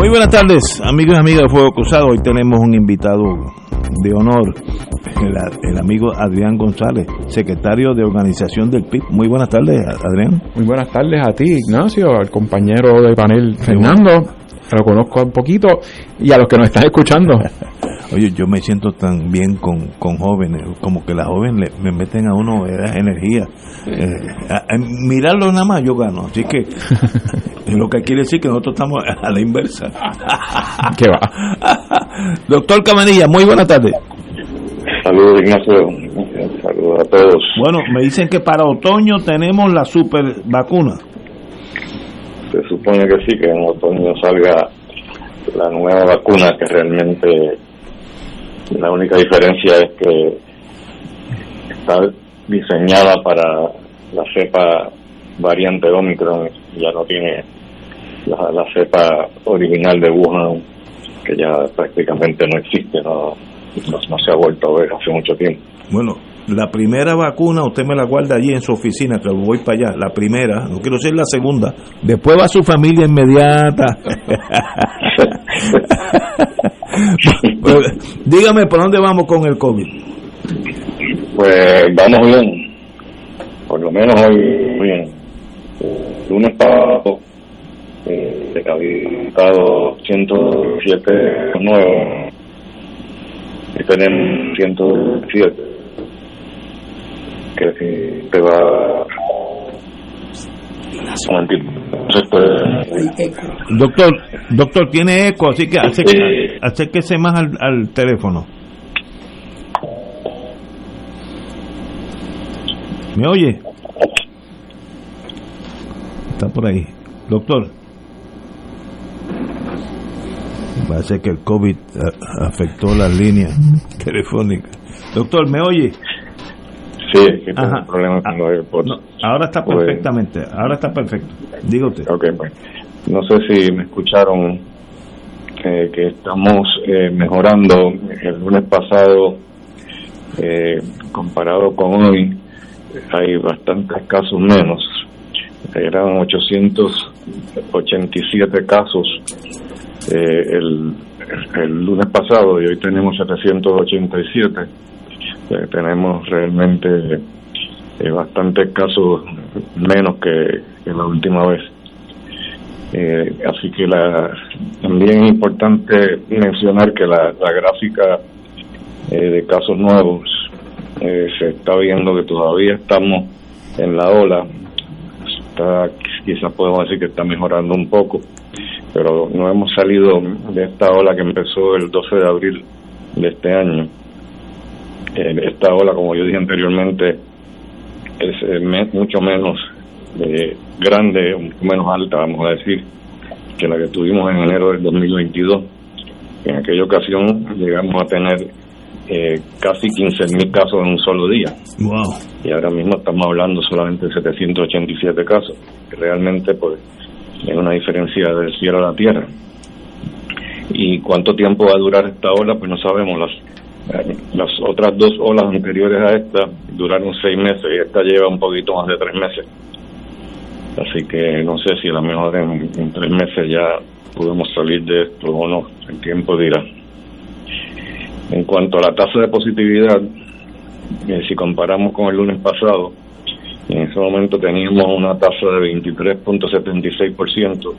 Muy buenas tardes, amigos y amigas de Fuego Cruzado. Hoy tenemos un invitado de honor, el, el, amigo Adrián González, secretario de organización del PIB. Muy buenas tardes, Adrián. Muy buenas tardes a ti, Ignacio, al compañero de panel Fernando. Lo conozco un poquito y a los que nos están escuchando. Oye, yo me siento tan bien con, con jóvenes, como que las jóvenes me meten a uno esa energía. Eh, a, a mirarlo nada más yo gano, así que lo que quiere decir que nosotros estamos a la inversa. ¿Qué va? Doctor Camanilla, muy buena tarde. Saludos, Ignacio. Saludos a todos. Bueno, me dicen que para otoño tenemos la super vacuna. Se supone que sí, que en otoño salga la nueva vacuna, que realmente la única diferencia es que está diseñada para la cepa variante Omicron, ya no tiene la, cepa original de Wuhan, que ya prácticamente no existe, no, no, no se ha vuelto a ver hace mucho tiempo. Bueno, la primera vacuna usted me la guarda allí en su oficina, que voy para allá. La primera, no quiero decir la segunda. Después va su familia inmediata. dígame, ¿por dónde vamos con el COVID? Pues vamos bien, por lo menos hoy bien. Lunes pasado, eh, decapitado 107 nuevos y tenemos 107 que te va pues, Doctor, doctor, tiene eco, así que acérquese más al, al teléfono. ¿Me oye? Está por ahí. Doctor. Parece que el COVID a- afectó las líneas telefónicas. Doctor, ¿me oye? Sí, es que tengo Ajá. un problema con los AirPods. No, ahora está perfectamente, ahora está perfecto. Diga usted. Ok, pues, no sé si me escucharon eh, que estamos eh, mejorando. El lunes pasado, eh, comparado con hoy, hay bastantes casos menos. Eran 887 casos eh, el, el lunes pasado y hoy tenemos 787. Eh, tenemos realmente eh, bastantes casos menos que, que la última vez. Eh, así que la, también es importante mencionar que la, la gráfica eh, de casos nuevos se está viendo que todavía estamos en la ola. Está, quizás podemos decir que está mejorando un poco, pero no hemos salido de esta ola que empezó el 12 de abril de este año. Eh, esta ola, como yo dije anteriormente, es eh, me- mucho menos eh, grande, poco menos alta, vamos a decir, que la que tuvimos en enero del 2022. En aquella ocasión llegamos a tener eh, casi 15.000 casos en un solo día Wow. y ahora mismo estamos hablando solamente de 787 casos, realmente pues es una diferencia del cielo a la tierra. ¿Y cuánto tiempo va a durar esta ola? Pues no sabemos. Las, las otras dos olas anteriores a esta duraron seis meses y esta lleva un poquito más de tres meses. Así que no sé si a lo mejor en, tres meses ya podemos salir de esto o no. El tiempo dirá. En cuanto a la tasa de positividad, eh, si comparamos con el lunes pasado, en ese momento teníamos una tasa de 23.76%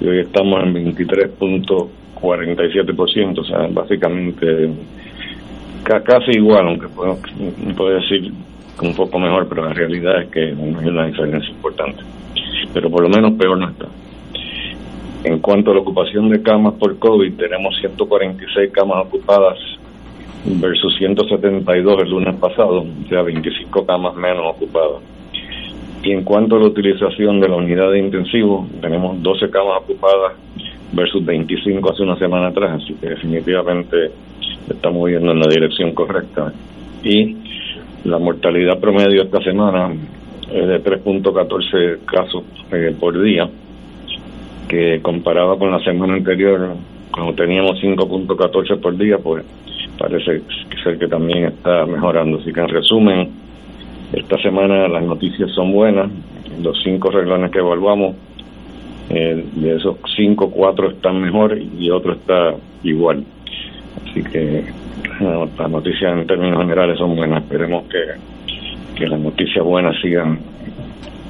y hoy estamos en 23.47%, o sea, básicamente casi igual, aunque puedo, puedo decir un poco mejor, pero la realidad es que hay una diferencia importante. Pero por lo menos peor no está. En cuanto a la ocupación de camas por COVID, tenemos 146 camas ocupadas versus 172 el lunes pasado, o sea, 25 camas menos ocupadas. Y en cuanto a la utilización de la unidad de intensivo, tenemos 12 camas ocupadas versus 25 hace una semana atrás, así que definitivamente estamos yendo en la dirección correcta. Y la mortalidad promedio esta semana es de 3.14 casos eh, por día, que comparado con la semana anterior, cuando teníamos 5.14 por día, pues parece ser que también está mejorando. Así que en resumen, esta semana las noticias son buenas. Los cinco reglones que evaluamos, eh, de esos cinco, cuatro están mejor y otro está igual. Así que las noticias en términos generales son buenas. Esperemos que, que las noticias buenas sigan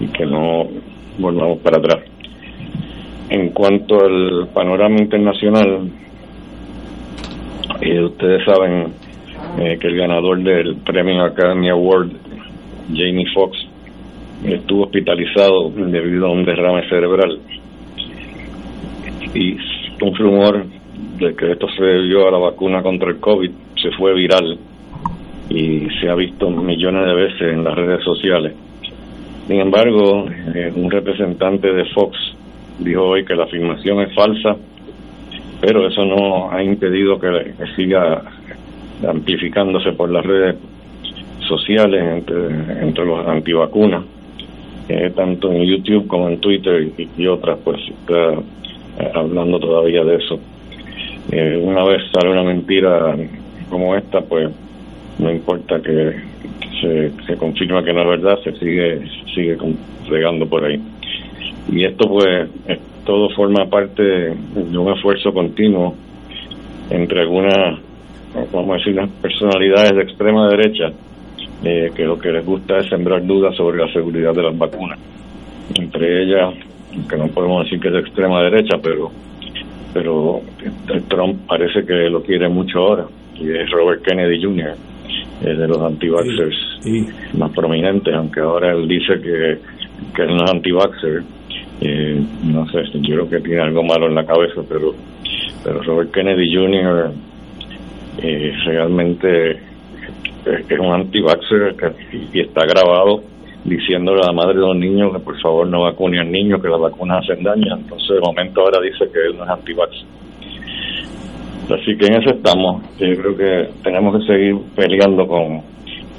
y que no volvamos para atrás. En cuanto al panorama internacional, eh, ustedes saben eh, que el ganador del Premio Academy Award, Jamie Foxx, estuvo hospitalizado debido a un derrame cerebral. Y un rumor de que esto se debió a la vacuna contra el COVID se fue viral y se ha visto millones de veces en las redes sociales. Sin embargo, eh, un representante de Fox dijo hoy que la afirmación es falsa, pero eso no ha impedido que, siga amplificándose por las redes sociales entre, los antivacunas, eh, tanto en YouTube como en Twitter y, otras, pues hablando todavía de eso. una vez sale una mentira como esta, pues no importa que se, se confirma que no es verdad, se sigue sigue regando por ahí. Y esto pues todo forma parte de un esfuerzo continuo entre algunas, vamos a decir, las personalidades de extrema derecha, eh, que lo que les gusta es sembrar dudas sobre la seguridad de las vacunas. Entre ellas, que no podemos decir que es de extrema derecha, pero pero Trump parece que lo quiere mucho ahora y es Robert Kennedy Jr., eh, de los anti más prominentes, aunque ahora él dice que, que él no es anti eh, no sé, yo creo que tiene algo malo en la cabeza, pero, pero Robert Kennedy Jr. Eh, realmente es, un anti y está grabado diciéndole a la madre de los niños que por favor no vacune al niño, que las vacunas hacen daño. Entonces, de momento ahora dice que él no es anti Así que en eso estamos. Yo creo que tenemos que seguir peleando con,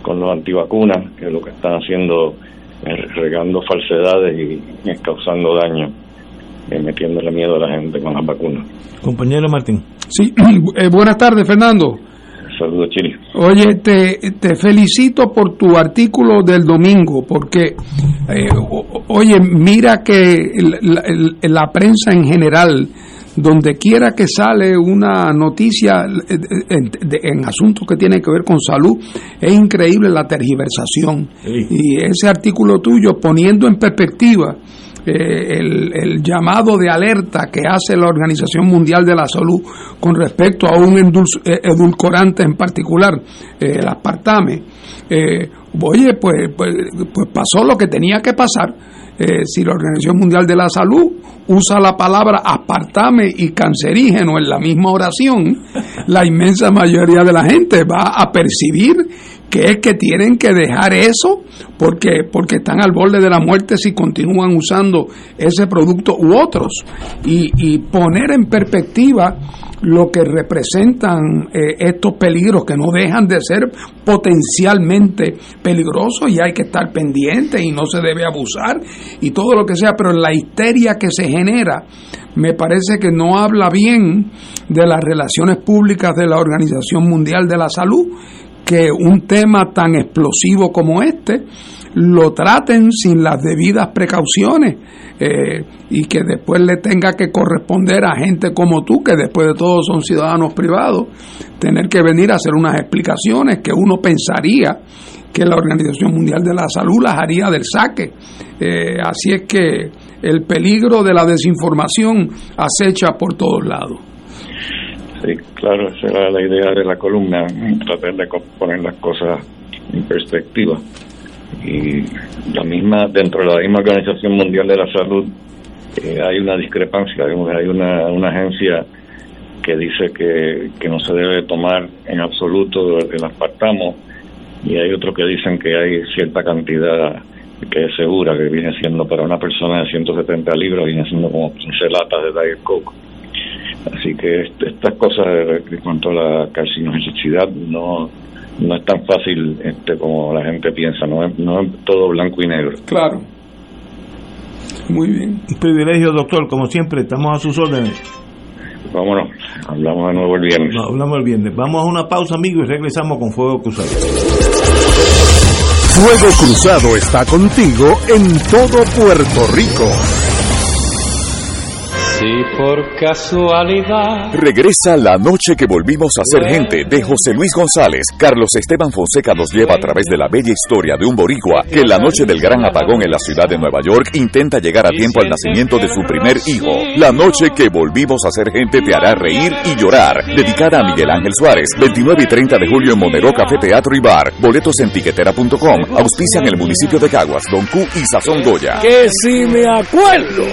con los antivacunas, que lo que están haciendo es regando falsedades y, causando daño, y metiéndole miedo a la gente con las vacunas. Compañero Martín. Sí, eh, buenas tardes, Fernando. Saludos, Chile. Oye, te, te felicito por tu artículo del domingo, porque, eh, oye, mira que la prensa en general donde quiera que sale una noticia eh, en, asuntos que tienen que ver con salud, es increíble la tergiversación. Y ese artículo tuyo, poniendo en perspectiva eh, el, llamado de alerta que hace la Organización Mundial de la Salud con respecto a un eh, edulcorante en particular, el aspartame, oye, pues, pues, pues pasó lo que tenía que pasar eh, si la Organización Mundial de la Salud usa la palabra aspartame y cancerígeno en la misma oración, la inmensa mayoría de la gente va a percibir que es que tienen que dejar eso porque, porque están al borde de la muerte si continúan usando ese producto u otros. Y, poner en perspectiva lo que representan eh, estos peligros que no dejan de ser potencialmente peligrosos y hay que estar pendiente y no se debe abusar y todo lo que sea, pero la histeria que se genera me parece que no habla bien de las relaciones públicas de la Organización Mundial de la Salud, que un tema tan explosivo como este lo traten sin las debidas precauciones eh, y que después le tenga que corresponder a gente como tú, que después de todo son ciudadanos privados, tener que venir a hacer unas explicaciones que uno pensaría que la Organización Mundial de la Salud las haría del saque. Eh, así es que el peligro de la desinformación acecha por todos lados. Sí, claro, esa era la idea de la columna, tratar de poner las cosas en perspectiva. Y la misma, dentro de la misma Organización Mundial de la Salud, eh, hay una discrepancia, hay una, una agencia que dice que, que no se debe tomar en absoluto el aspartamo y hay otros que dicen que hay cierta cantidad que es segura, que viene siendo para una persona de 170 libras, viene siendo como 15 latas de Diet Coke. Así que estas cosas en cuanto a la carcinogenicidad no no es tan fácil este como la gente piensa, no es, no es todo blanco y negro. Claro. Muy bien. Un privilegio, doctor, como siempre, estamos a sus órdenes. Vámonos, hablamos de nuevo el viernes. hablamos el viernes. Vamos a una pausa, amigos, y regresamos con Fuego Cruzado. Fuego Cruzado está contigo en todo Puerto Rico. Si por casualidad. Regresa la noche que volvimos a ser gente de José Luis González. Carlos Esteban Fonseca nos lleva a través de la bella historia de un boricua que la noche del gran apagón en la ciudad de Nueva York intenta llegar a tiempo al nacimiento de su primer hijo. La noche que volvimos a ser gente te hará reír y llorar. Dedicada a Miguel Ángel Suárez. 29 y 30 de julio en Monero Café Teatro y Bar. Boletos en tiquetera.com. Auspician el municipio de Caguas, Don Q y Sazón Goya. Que si me acuerdo.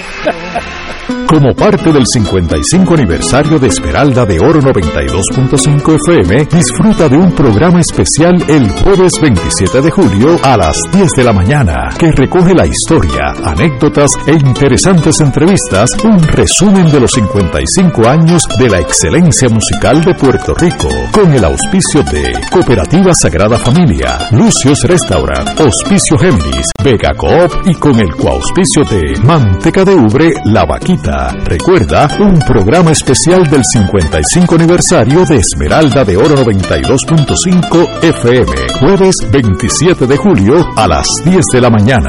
Como parte del 55 aniversario de Esmeralda de Oro 92.5 FM, disfruta de un programa especial el jueves 27 de julio a las 10 de la mañana, que recoge la historia, anécdotas e interesantes entrevistas, un resumen de los 55 años de la excelencia musical de Puerto Rico, con el auspicio de Cooperativa Sagrada Familia, Lucios Restaurant, Auspicio Géminis, Vega Coop y con el coauspicio de Manteca de Ubre, La Vaquita. Recuerda, un programa especial del 55 aniversario de Esmeralda de Oro 92.5 FM, jueves 27 de julio a las 10 de la mañana.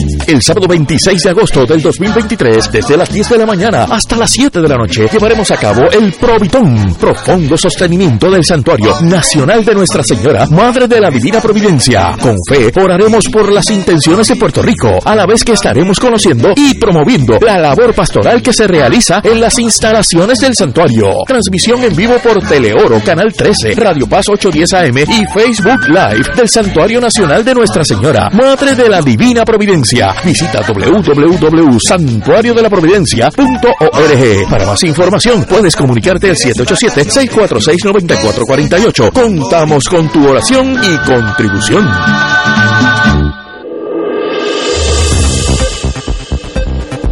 el sábado 26 de agosto del 2023, desde las 10 de la mañana hasta las 7 de la noche, llevaremos a cabo el Provitón, profundo sostenimiento del Santuario Nacional de Nuestra Señora, Madre de la Divina Providencia. Con fe, oraremos por las intenciones de Puerto Rico, a la vez que estaremos conociendo y promoviendo la labor pastoral que se realiza en las instalaciones del santuario. Transmisión en vivo por Teleoro, Canal 13, Radio Paz 810 AM y Facebook Live del Santuario Nacional de Nuestra Señora, Madre de la Divina Providencia. Visita www.santuariodelaprovidencia.org. Para más información puedes comunicarte al 787-646-9448. Contamos con tu oración y contribución.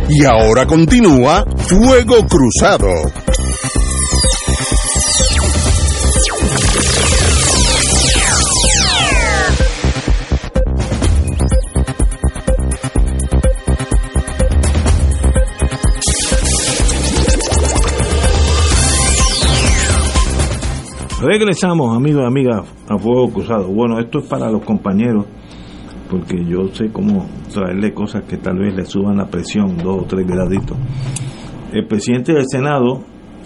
Y ahora continúa Fuego Cruzado. Regresamos, amigos y amigas, a Fuego Cruzado. Bueno, esto es para los compañeros, porque yo sé cómo traerle cosas que tal vez le suban la presión dos o tres graditos. El presidente del Senado,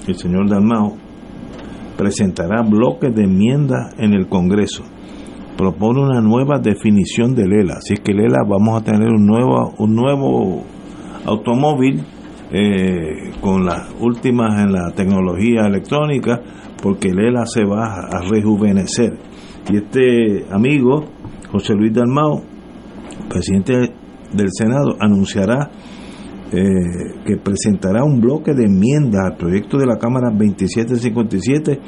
el señor Dalmao, presentará bloques de enmiendas en el Congreso. Propone una nueva definición del ELA. Así es que el ELA vamos a tener un nuevo, un nuevo automóvil eh, con las últimas en la tecnología electrónica, porque el ELA se va a rejuvenecer. Y este amigo, José Luis Dalmao, presidente del Senado, anunciará eh, que presentará un bloque de enmiendas al proyecto de la Cámara 2757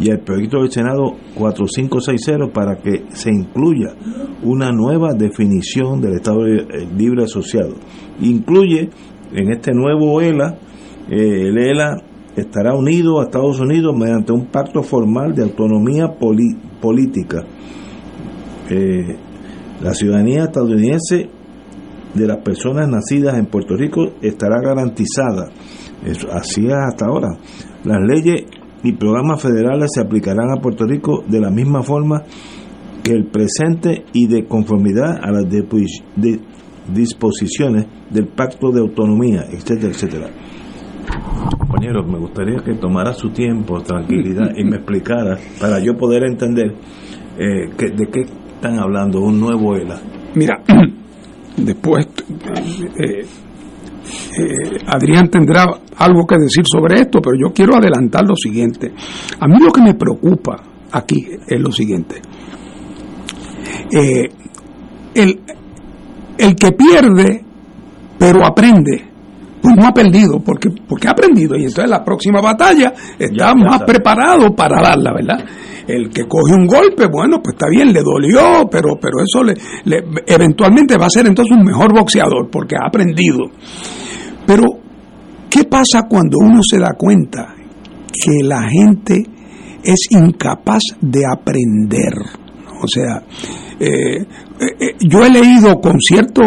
y al proyecto del Senado 4560 para que se incluya una nueva definición del Estado Libre Asociado. Incluye en este nuevo ELA, eh, el ELA estará unido a Estados Unidos mediante un pacto formal de autonomía política. Eh, la ciudadanía estadounidense de las personas nacidas en Puerto Rico estará garantizada. Así es hasta ahora. Las leyes y programas federales se aplicarán a Puerto Rico de la misma forma que el presente y de conformidad a las disposiciones del Pacto de Autonomía, etcétera, etcétera. Compañeros, me gustaría que tomara su tiempo, tranquilidad y me explicara para yo poder entender eh, de qué están hablando, un nuevo ELA. Mira, después eh, eh, Adrián tendrá algo que decir sobre esto, pero yo quiero adelantar lo siguiente. A mí lo que me preocupa aquí es lo siguiente. El, el que pierde, pero aprende, pues no ha perdido, porque, porque ha aprendido y entonces la próxima batalla está más preparado para darla, ¿verdad? El que coge un golpe, bueno, pues está bien, le dolió, pero, pero eso le, eventualmente va a ser entonces un mejor boxeador, porque ha aprendido. Pero, ¿qué pasa cuando uno se da cuenta que la gente es incapaz de aprender? O sea, eh, eh, eh, yo he leído con cierto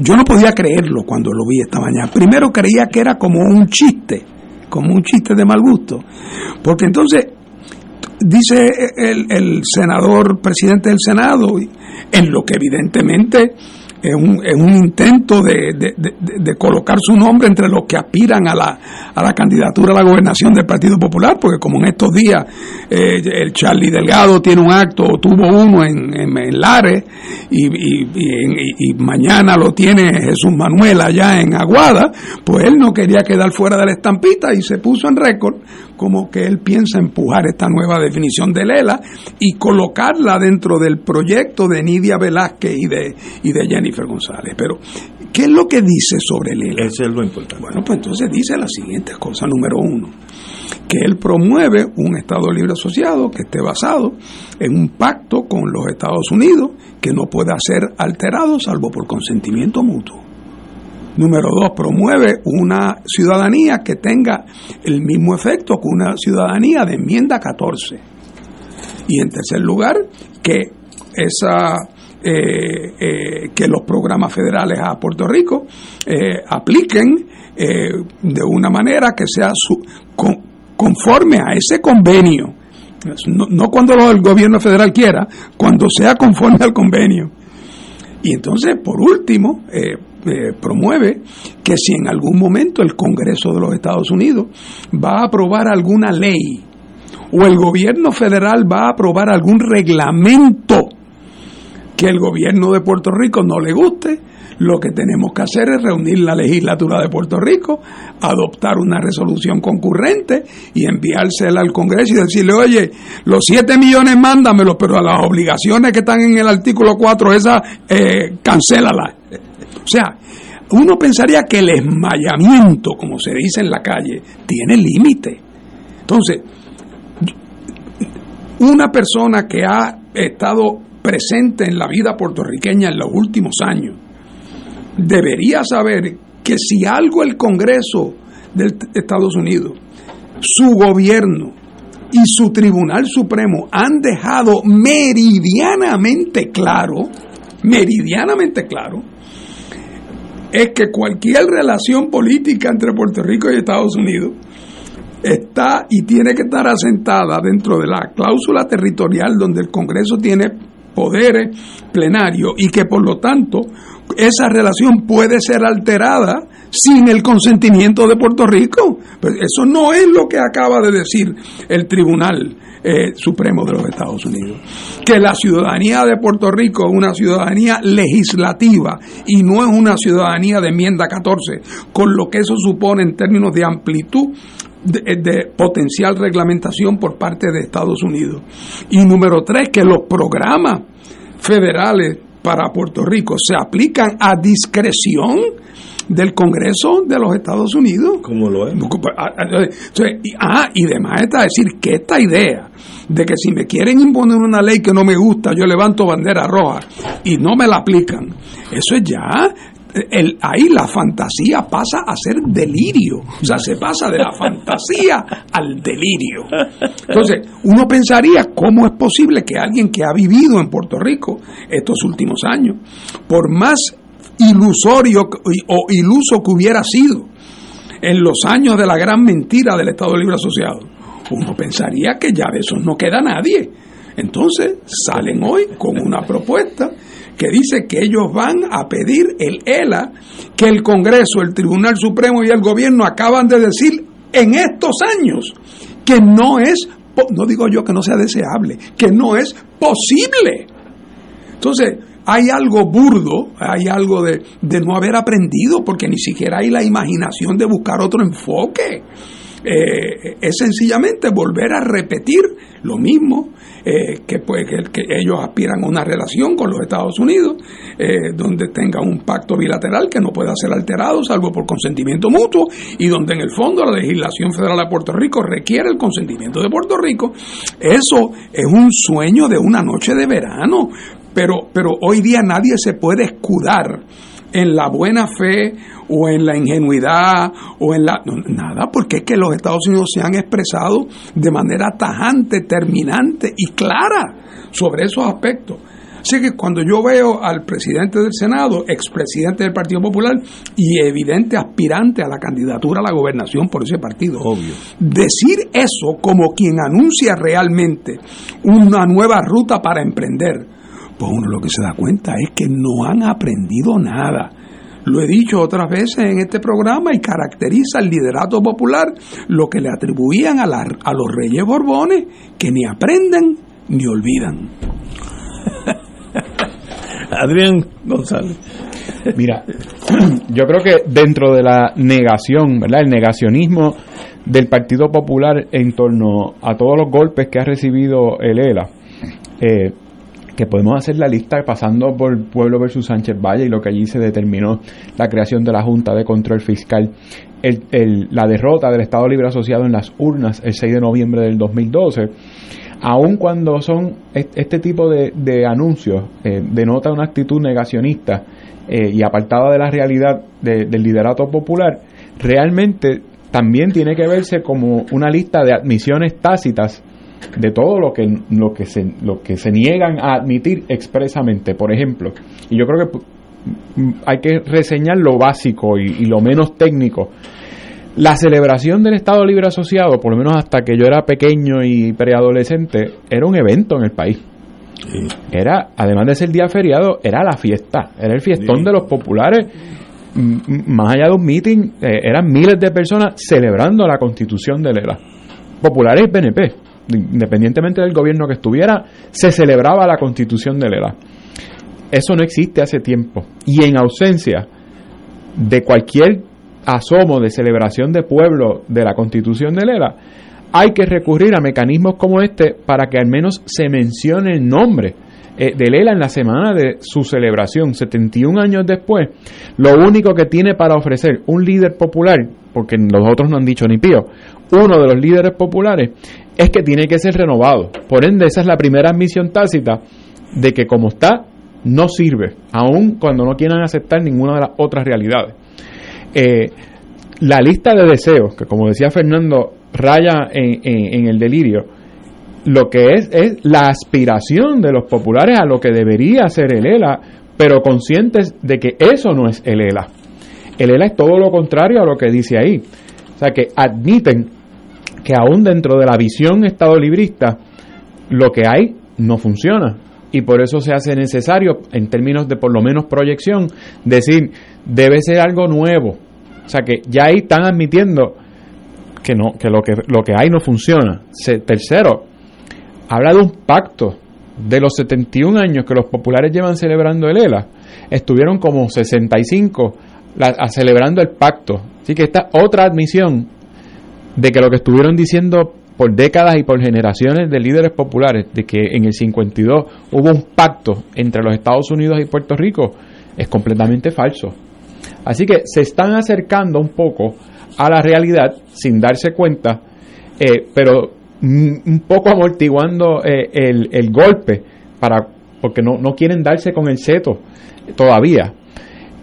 yo no podía creerlo cuando lo vi esta mañana. Primero creía que era como un chiste, como un chiste de mal gusto. Porque entonces, dice el, senador, presidente del Senado, en lo que evidentemente es un, es un intento de, de, colocar su nombre entre los que aspiran a la, a la candidatura a la gobernación del Partido Popular, porque como en estos días eh, el Charlie Delgado tiene un acto, o tuvo uno en, en, Lares, y, y, mañana lo tiene Jesús Manuel allá en Aguada, pues él no quería quedar fuera de la estampita y se puso en récord como que él piensa empujar esta nueva definición de Lela y colocarla dentro del proyecto de Nidia Velázquez y de, y de Jennifer González. Pero, ¿qué es lo que dice sobre Lela? Eso es lo importante. Bueno, pues entonces dice la siguiente cosa, número uno, que él promueve un Estado libre asociado que esté basado en un pacto con los Estados Unidos que no pueda ser alterado salvo por consentimiento mutuo. Número dos, promueve una ciudadanía que tenga el mismo efecto que una ciudadanía de enmienda 14. Y en tercer lugar, que esa eh, eh, que los programas federales a Puerto Rico eh, apliquen de una manera que sea su, conforme a ese convenio. No, no cuando el gobierno federal quiera, cuando sea conforme al convenio. Y entonces, por último, eh, promueve que si en algún momento el Congreso de los Estados Unidos va a aprobar alguna ley o el gobierno federal va a aprobar algún reglamento que el gobierno de Puerto Rico no le guste, lo que tenemos que hacer es reunir la legislatura de Puerto Rico, adoptar una resolución concurrente y enviársela al Congreso y decirle, oye, los 7 millones mándamelos, pero a las obligaciones que están en el artículo 4, esa, eh. O sea, uno pensaría que el esmayamiento, como se dice en la calle, tiene límite. Entonces, una persona que ha estado presente en la vida puertorriqueña en los últimos años, debería saber que si algo el Congreso de Estados Unidos, su gobierno y su Tribunal Supremo han dejado meridianamente claro, meridianamente claro, es que cualquier relación política entre Puerto Rico y Estados Unidos está y tiene que estar asentada dentro de la cláusula territorial donde el Congreso tiene poderes plenarios y que por lo tanto esa relación puede ser alterada sin el consentimiento de Puerto Rico. Pues eso no es lo que acaba de decir el Tribunal eh, Supremo de los Estados Unidos. Que la ciudadanía de Puerto Rico es una ciudadanía legislativa y no es una ciudadanía de enmienda 14, con lo que eso supone en términos de amplitud de, de, potencial reglamentación por parte de Estados Unidos. Y número tres, que los programas federales para Puerto Rico se aplican a discreción del Congreso de los Estados Unidos. Como lo es. Ah, ah, ah, y además está decir que esta idea de que si me quieren imponer una ley que no me gusta, yo levanto bandera roja y no me la aplican, eso es ya el, ahí la fantasía pasa a ser delirio. O sea, se pasa de la fantasía al delirio. Entonces, uno pensaría cómo es posible que alguien que ha vivido en Puerto Rico estos últimos años, por más ilusorio o iluso que hubiera sido en los años de la gran mentira del Estado Libre Asociado, uno pensaría que ya de eso no queda nadie. Entonces salen hoy con una propuesta que dice que ellos van a pedir el ELA que el Congreso, el Tribunal Supremo y el gobierno acaban de decir en estos años que no es, no digo yo que no sea deseable, que no es posible. Entonces, hay algo burdo, hay algo de, de no haber aprendido, porque ni siquiera hay la imaginación de buscar otro enfoque. Eh, es sencillamente volver a repetir lo mismo eh, que, pues, que, ellos aspiran a una relación con los Estados Unidos, eh, donde tenga un pacto bilateral que no pueda ser alterado salvo por consentimiento mutuo y donde en el fondo la legislación federal de Puerto Rico requiere el consentimiento de Puerto Rico. Eso es un sueño de una noche de verano, pero, pero hoy día nadie se puede escudar en la buena fe o en la ingenuidad o en la... nada, porque es que los Estados Unidos se han expresado de manera tajante, terminante y clara sobre esos aspectos. Así que cuando yo veo al presidente del Senado, expresidente del Partido Popular y evidente aspirante a la candidatura a la gobernación por ese partido, Obvio. decir eso como quien anuncia realmente una nueva ruta para emprender, pues uno lo que se da cuenta es que no han aprendido nada. Lo he dicho otras veces en este programa y caracteriza el liderato popular lo que le atribuían a, la, a los reyes borbones, que ni aprenden ni olvidan. Adrián González. Mira, yo creo que dentro de la negación, ¿verdad? El negacionismo del Partido Popular en torno a todos los golpes que ha recibido el ELA, eh, que podemos hacer la lista pasando por Pueblo versus Sánchez Valle y lo que allí se determinó la creación de la Junta de Control Fiscal, el, la derrota del Estado Libre Asociado en las urnas el 6 de noviembre del 2012, aun cuando son este tipo de, anuncios, eh, denota una actitud negacionista eh, y apartada de la realidad del liderato popular, realmente también tiene que verse como una lista de admisiones tácitas de todo lo que, lo que, se, lo que se niegan a admitir expresamente, por ejemplo. Y yo creo que mm, hay que reseñar lo básico y, lo menos técnico. La celebración del Estado Libre Asociado, por lo menos hasta que yo era pequeño y preadolescente, era un evento en el país. Era, además de ser día feriado, era la fiesta, era el fiestón de los populares. Más allá de un meeting, eh, eran miles de personas celebrando la constitución de Lela. Populares y PNP independientemente del gobierno que estuviera, se celebraba la constitución de Lela. Eso no existe hace tiempo. Y en ausencia de cualquier asomo de celebración de pueblo de la constitución de Lela, hay que recurrir a mecanismos como este para que al menos se mencione el nombre eh, de Lela en la semana de su celebración, 71 años después, lo único que tiene para ofrecer un líder popular, porque los otros no han dicho ni pío, uno de los líderes populares, es que tiene que ser renovado. Por ende, esa es la primera admisión tácita de que como está, no sirve, aun cuando no quieran aceptar ninguna de las otras realidades. Eh, la lista de deseos, que como decía Fernando, raya en, el delirio, lo que es es la aspiración de los populares a lo que debería ser el ELA, pero conscientes de que eso no es el ELA. El ELA es todo lo contrario a lo que dice ahí. O sea, que admiten que aún dentro de la visión estado librista, lo que hay no funciona. Y por eso se hace necesario, en términos de por lo menos proyección, decir, debe ser algo nuevo. O sea que ya ahí están admitiendo que no, que lo que, lo que hay no funciona. tercero, habla de un pacto de los 71 años que los populares llevan celebrando el ELA, estuvieron como 65 celebrando el pacto. Así que esta otra admisión de que lo que estuvieron diciendo por décadas y por generaciones de líderes populares, de que en el 52 hubo un pacto entre los Estados Unidos y Puerto Rico, es completamente falso. Así que se están acercando un poco a la realidad sin darse cuenta, eh, pero un poco amortiguando eh, el, el, golpe, para, porque no, no quieren darse con el seto todavía.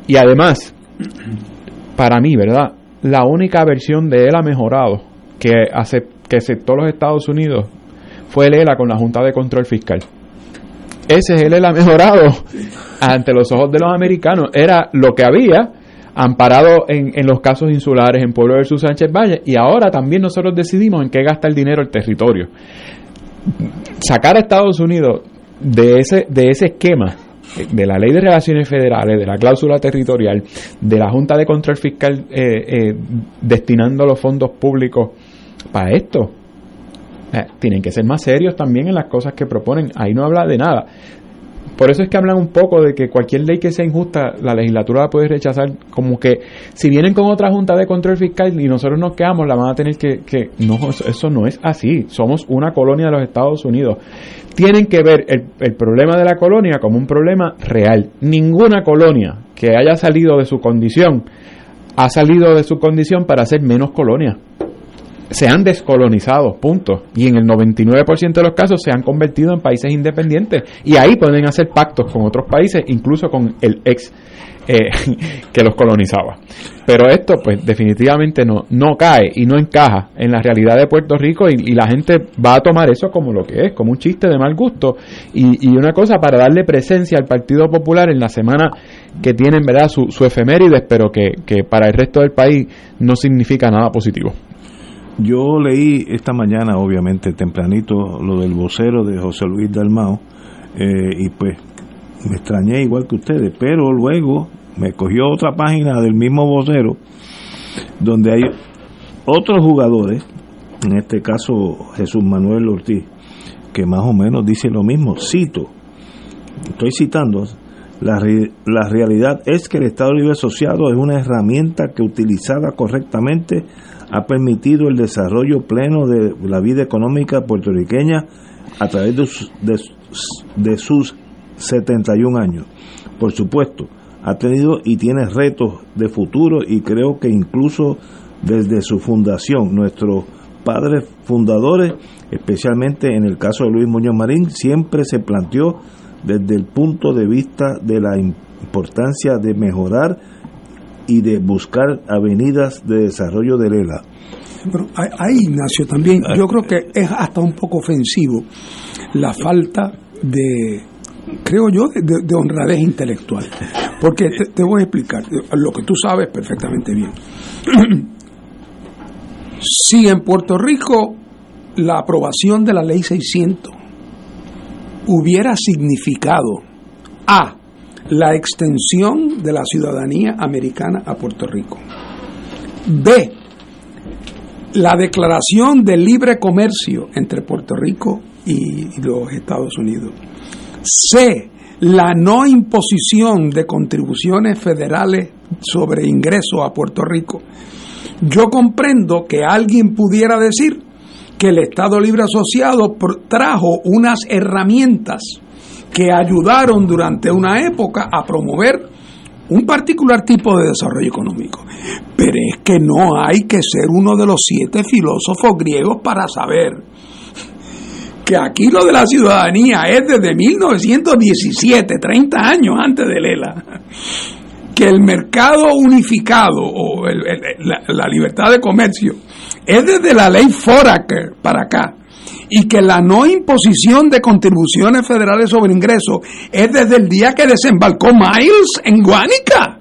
Y además, para mí, ¿verdad? La única versión de ELA mejorado que, que aceptó los Estados Unidos fue el ELA con la Junta de Control Fiscal. Ese es el ELA mejorado ante los ojos de los americanos. Era lo que había amparado en, en los casos insulares en Pueblo versus Sánchez Valle y ahora también nosotros decidimos en qué gasta el dinero el territorio. Sacar a Estados Unidos de ese, de ese esquema de la ley de relaciones federales, de la cláusula territorial, de la Junta de Control Fiscal eh, eh, destinando los fondos públicos para esto. Eh, tienen que ser más serios también en las cosas que proponen. Ahí no habla de nada. Por eso es que hablan un poco de que cualquier ley que sea injusta, la legislatura la puede rechazar, como que si vienen con otra junta de control fiscal y nosotros nos quedamos, la van a tener que... que no, eso no es así. Somos una colonia de los Estados Unidos. Tienen que ver el, el problema de la colonia como un problema real. Ninguna colonia que haya salido de su condición ha salido de su condición para ser menos colonia se han descolonizado, punto. Y en el 99% de los casos se han convertido en países independientes. Y ahí pueden hacer pactos con otros países, incluso con el ex eh, que los colonizaba. Pero esto, pues definitivamente no, no cae y no encaja en la realidad de Puerto Rico y, y la gente va a tomar eso como lo que es, como un chiste de mal gusto. Y, una cosa para darle presencia al Partido Popular en la semana que tienen, ¿verdad?, su, su efemérides, pero que para el resto del país no significa nada positivo. Yo leí esta mañana, obviamente, tempranito, lo del vocero de José Luis Dalmao, eh, y pues me extrañé igual que ustedes, pero luego me cogió otra página del mismo vocero, donde hay otros jugadores, en este caso Jesús Manuel Ortiz, que más o menos dice lo mismo, cito, estoy citando, la, la realidad es que el Estado Libre Asociado es una herramienta que utilizada correctamente ha permitido el desarrollo pleno de la vida económica puertorriqueña a través de, de, de sus 71 años. Por supuesto, ha tenido y tiene retos de futuro y creo que incluso desde su fundación, nuestros padres fundadores, especialmente en el caso de Luis Muñoz Marín, siempre se planteó desde el punto de vista de la importancia de mejorar y de buscar avenidas de desarrollo de ELA. Pero ahí, Ignacio, también yo creo que es hasta un poco ofensivo la falta de, creo yo, de, de honradez intelectual. Porque te, te, voy a explicar lo que tú sabes perfectamente bien. si en Puerto Rico la aprobación de la ley 600 hubiera significado A, la extensión de la ciudadanía americana a Puerto Rico. B, la declaración de libre comercio entre Puerto Rico y los Estados Unidos. C, la no imposición de contribuciones federales sobre ingresos a Puerto Rico. Yo comprendo que alguien pudiera decir que el Estado Libre Asociado trajo unas herramientas que ayudaron durante una época a promover un particular tipo de desarrollo económico. Pero es que no hay que ser uno de los siete filósofos griegos para saber que aquí lo de la ciudadanía es desde 1917, 30 años antes de Lela, que el mercado unificado o la, la, libertad de comercio es desde la ley Foraker para acá y que la no imposición de contribuciones federales sobre ingresos es desde el día que desembarcó Miles en Guánica.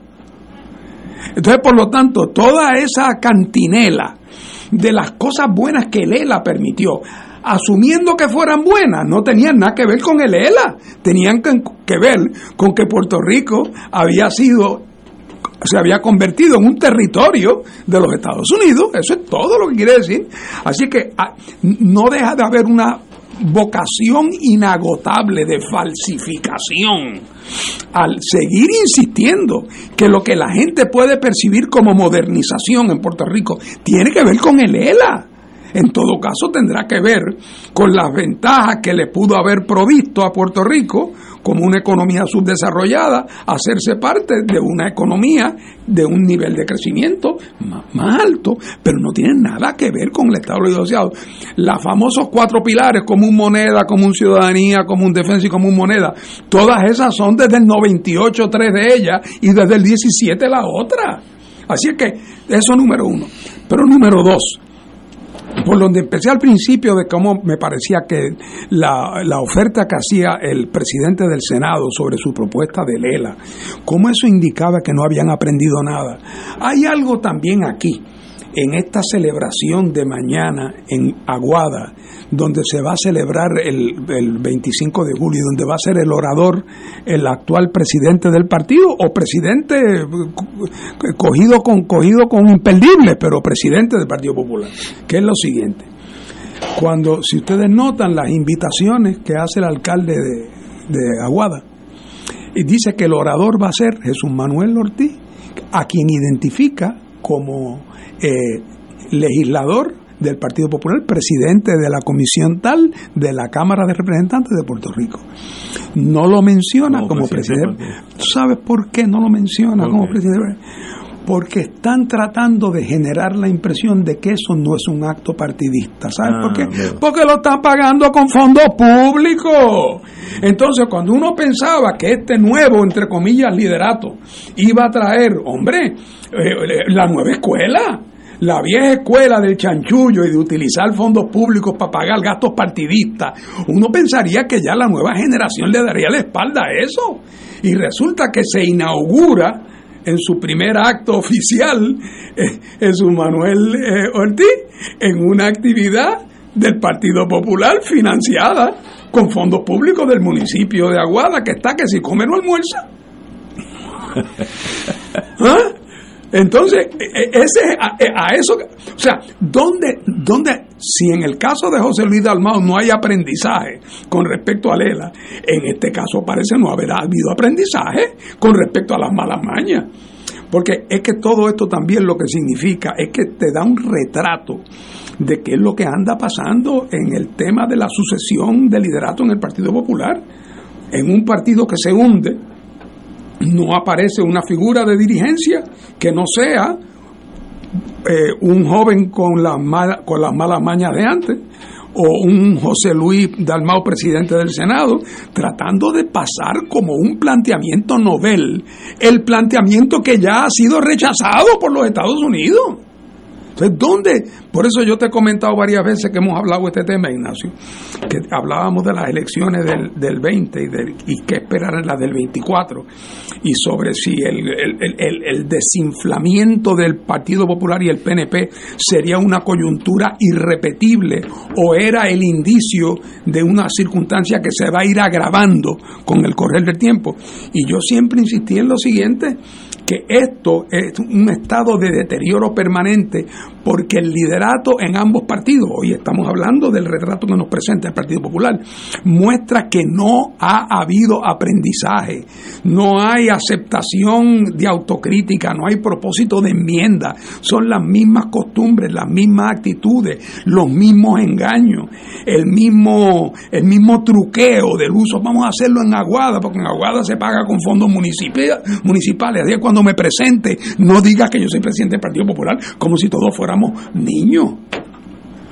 Entonces, por lo tanto, toda esa cantinela de las cosas buenas que el ELA permitió, asumiendo que fueran buenas, no tenían nada que ver con el ELA, tenían que ver con que Puerto Rico había sido se había convertido en un territorio de los Estados Unidos, eso es todo lo que quiere decir. Así que no deja de haber una vocación inagotable de falsificación al seguir insistiendo que lo que la gente puede percibir como modernización en Puerto Rico tiene que ver con el ELA. En todo caso, tendrá que ver con las ventajas que le pudo haber provisto a Puerto Rico como una economía subdesarrollada, hacerse parte de una economía de un nivel de crecimiento más, alto, pero no tiene nada que ver con el Estado asociado. Los famosos cuatro pilares, como un moneda, como un ciudadanía, como un defensa y como un moneda, todas esas son desde el 98 tres de ellas y desde el 17 la otra. Así es que eso número uno. Pero número dos, por donde empecé al principio de cómo me parecía que la, la, oferta que hacía el presidente del Senado sobre su propuesta de Lela, cómo eso indicaba que no habían aprendido nada. Hay algo también aquí en esta celebración de mañana en Aguada, donde se va a celebrar el, el 25 de julio, donde va a ser el orador el actual presidente del partido o presidente cogido con, cogido con imperdible, pero presidente del Partido Popular, que es lo siguiente. Cuando, si ustedes notan las invitaciones que hace el alcalde de, de Aguada, y dice que el orador va a ser Jesús Manuel Ortiz, a quien identifica como eh, legislador del Partido Popular, presidente de la comisión tal de la Cámara de Representantes de Puerto Rico. No lo menciona como, presidente. ¿Tú sabes por qué no lo menciona como presidente? Porque están tratando de generar la impresión de que eso no es un acto partidista. ¿Sabes por qué? Porque lo están pagando con fondos públicos. Entonces, cuando uno pensaba que este nuevo, entre comillas, liderato iba a traer, hombre, la nueva escuela, la vieja escuela del chanchullo y de utilizar fondos públicos para pagar gastos partidistas, uno pensaría que ya la nueva generación le daría la espalda a eso. Y resulta que se inaugura en su primer acto oficial eh, su Manuel eh, Ortiz en una actividad del Partido Popular financiada con fondos públicos del municipio de Aguada, que está que si come no almuerza. ¿Ah? Entonces, e, e, ese a, eso, o sea, ¿dónde, ¿dónde, si en el caso de José Luis Dalmao no hay aprendizaje con respecto a Lela, en este caso parece no haber habido aprendizaje con respecto a las malas mañas? Porque es que todo esto también lo que significa es que te da un retrato de qué es lo que anda pasando en el tema de la sucesión de liderato en el Partido Popular, en un partido que se hunde, no aparece una figura de dirigencia que no sea eh, un joven con las, malas, con las malas mañas de antes o un José Luis Dalmao, presidente del Senado, tratando de pasar como un planteamiento novel el planteamiento que ya ha sido rechazado por los Estados Unidos. Entonces, ¿dónde? Por eso yo te he comentado varias veces que hemos hablado de este tema, Ignacio, que hablábamos de las elecciones del, del 20 y, del, y qué esperar en las del 24, y sobre si el, el, el, desinflamiento del Partido Popular y el PNP sería una coyuntura irrepetible o era el indicio de una circunstancia que se va a ir agravando con el correr del tiempo. Y yo siempre insistí en lo siguiente, que esto es un estado de deterioro permanente porque el liderato en ambos partidos, hoy estamos hablando del retrato que nos presenta el Partido Popular, muestra que no ha habido aprendizaje, no hay aceptación de autocrítica, no hay propósito de enmienda, son las mismas costumbres, las mismas actitudes, los mismos engaños, el mismo, el mismo truqueo del uso, vamos a hacerlo en Aguada, porque en Aguada se paga con fondos municipales, así es cuando me presente, no diga que yo soy presidente del Partido Popular como si todos fuéramos niños.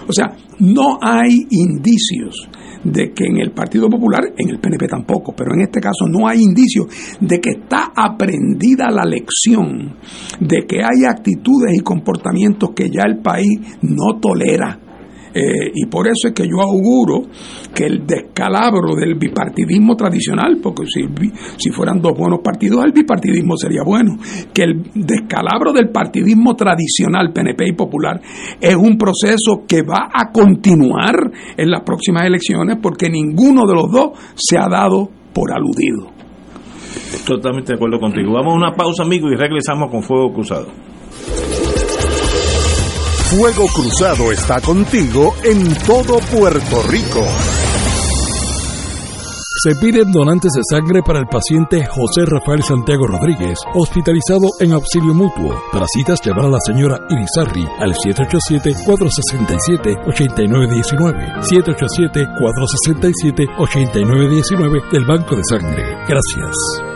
O sea, no hay indicios de que en el Partido Popular, en el PNP tampoco, pero en este caso no hay indicios de que está aprendida la lección, de que hay actitudes y comportamientos que ya el país no tolera eh, y por eso es que yo auguro que el descalabro del bipartidismo tradicional, porque si, si fueran dos buenos partidos, el bipartidismo sería bueno, que el descalabro del partidismo tradicional, PNP y Popular, es un proceso que va a continuar en las próximas elecciones porque ninguno de los dos se ha dado por aludido. Totalmente de acuerdo contigo. Vamos a una pausa, amigo, y regresamos con Fuego Cruzado. Fuego Cruzado está contigo en todo Puerto Rico. Se piden donantes de sangre para el paciente José Rafael Santiago Rodríguez, hospitalizado en auxilio mutuo. Para citas, llamar a la señora Irizarri al 787-467-8919. 787-467-8919 del Banco de Sangre. Gracias.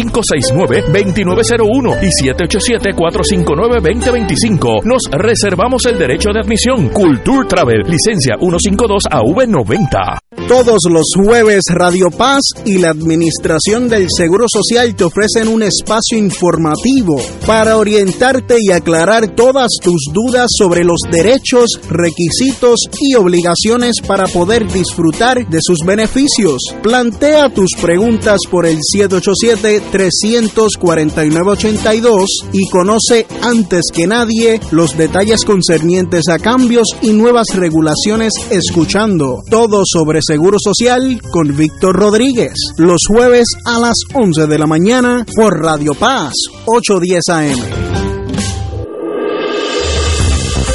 569-2901 y 787-459-2025. Nos reservamos el derecho de admisión. Culture Travel, licencia 152 AV90. Todos los jueves Radio Paz y la Administración del Seguro Social te ofrecen un espacio informativo para orientarte y aclarar todas tus dudas sobre los derechos, requisitos y obligaciones para poder disfrutar de sus beneficios. Plantea tus preguntas por el 787-349-82 y conoce antes que nadie los detalles concernientes a cambios y nuevas regulaciones escuchando todo sobre Seguro Social con Víctor Rodríguez, los jueves a las 11 de la mañana por Radio Paz, 810 AM.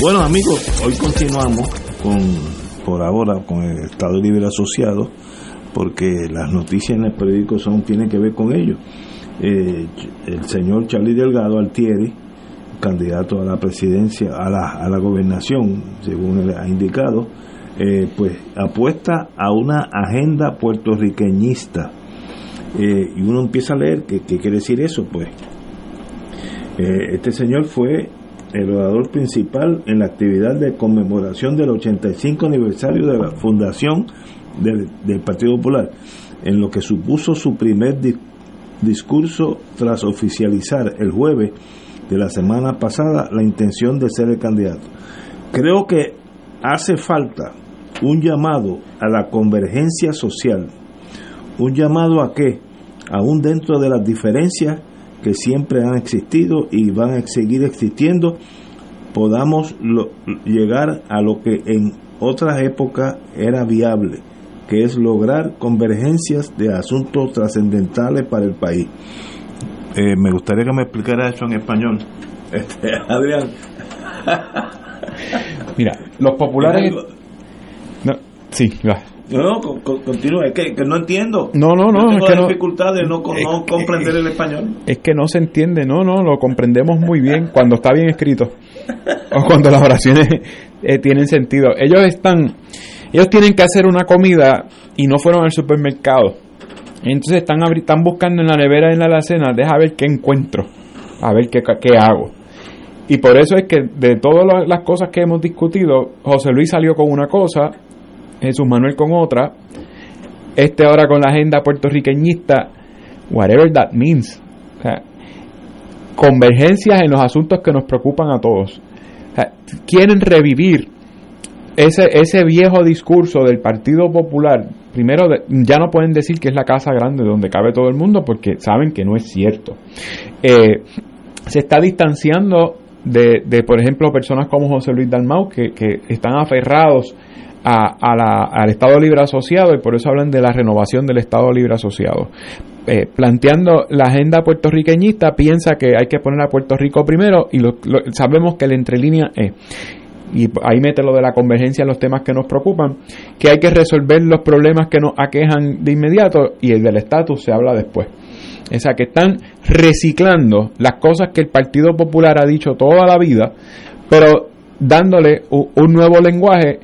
Bueno amigos, hoy continuamos con, por ahora, con el Estado Libre Asociado, porque las noticias en el periódico son, tienen que ver con ello. Eh, el señor Charlie Delgado Altieri, candidato a la presidencia, a la, a la gobernación, según él ha indicado, eh, pues apuesta a una agenda puertorriqueñista. Eh, y uno empieza a leer qué, qué quiere decir eso, pues. este señor fue el orador principal en la actividad de conmemoración del 85 aniversario de la fundación del, Partido Popular, en lo que supuso su primer di discurso tras oficializar el jueves de la semana pasada la intención de ser el candidato. Creo que hace falta un llamado a la convergencia social, un llamado a que, aún dentro de las diferencias que siempre han existido y van a seguir existiendo, podamos lo, llegar a lo que en otras épocas era viable, que es lograr convergencias de asuntos trascendentales para el país. Eh, me gustaría que me explicara eso en español. Este, Adrián. Mira, los populares... No, sí, va. No, no, con, con, continúa, es que, que, no entiendo. No, no, no. tengo es que la no, dificultad de no, no comprender el español. Es que no se entiende, no, no, lo comprendemos muy bien cuando está bien escrito. o cuando las oraciones eh, tienen sentido. Ellos están, ellos tienen que hacer una comida y no fueron al supermercado. Entonces están, están buscando en la nevera en la alacena, deja ver qué encuentro, a ver qué, qué hago. Y por eso es que de todas las cosas que hemos discutido, José Luis salió con una cosa, Jesús Manuel con otra, este ahora con la agenda puertorriqueñista, whatever that means. Convergencias en los asuntos que nos preocupan a todos. Quieren revivir ese, ese viejo discurso del Partido Popular. Primero, ya no pueden decir que es la casa grande donde cabe todo el mundo porque saben que no es cierto. Eh, se está distanciando de, de, por ejemplo, personas como José Luis Dalmau que, que están aferrados a, a la, al Estado Libre Asociado y por eso hablan de la renovación del Estado Libre Asociado. Eh, planteando la agenda puertorriqueñista, piensa que hay que poner a Puerto Rico primero y lo, sabemos que el entrelínea es y ahí mete lo de la convergencia en los temas que nos preocupan, que hay que resolver los problemas que nos aquejan de inmediato y el del estatus se habla después. O sea, que están reciclando las cosas que el Partido Popular ha dicho toda la vida, pero dándole un nuevo lenguaje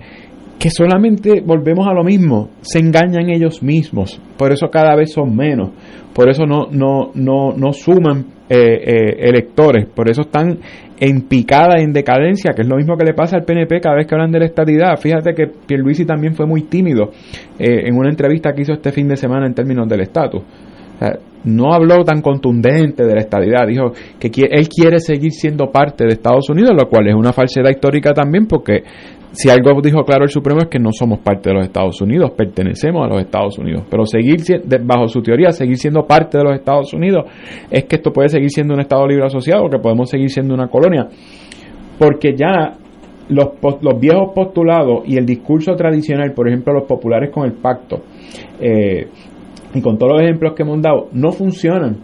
que solamente volvemos a lo mismo, se engañan ellos mismos, por eso cada vez son menos, por eso no, no, no, no suman eh, eh, electores, por eso están en picada, en decadencia, que es lo mismo que le pasa al PNP cada vez que hablan de la estadidad. Fíjate que Pierluisi también fue muy tímido eh, en una entrevista que hizo este fin de semana en términos del estatus. no habló tan contundente de la estadidad, dijo que él quiere seguir siendo parte de Estados Unidos, lo cual es una falsedad histórica también porque si algo dijo claro el Supremo es que no somos parte de los Estados Unidos, pertenecemos a los Estados Unidos. Pero seguir, bajo su teoría, seguir siendo parte de los Estados Unidos es que esto puede seguir siendo un Estado libre asociado, que podemos seguir siendo una colonia. Porque ya los, los viejos postulados y el discurso tradicional, por ejemplo, los populares con el pacto, eh, y con todos los ejemplos que hemos dado, no funcionan.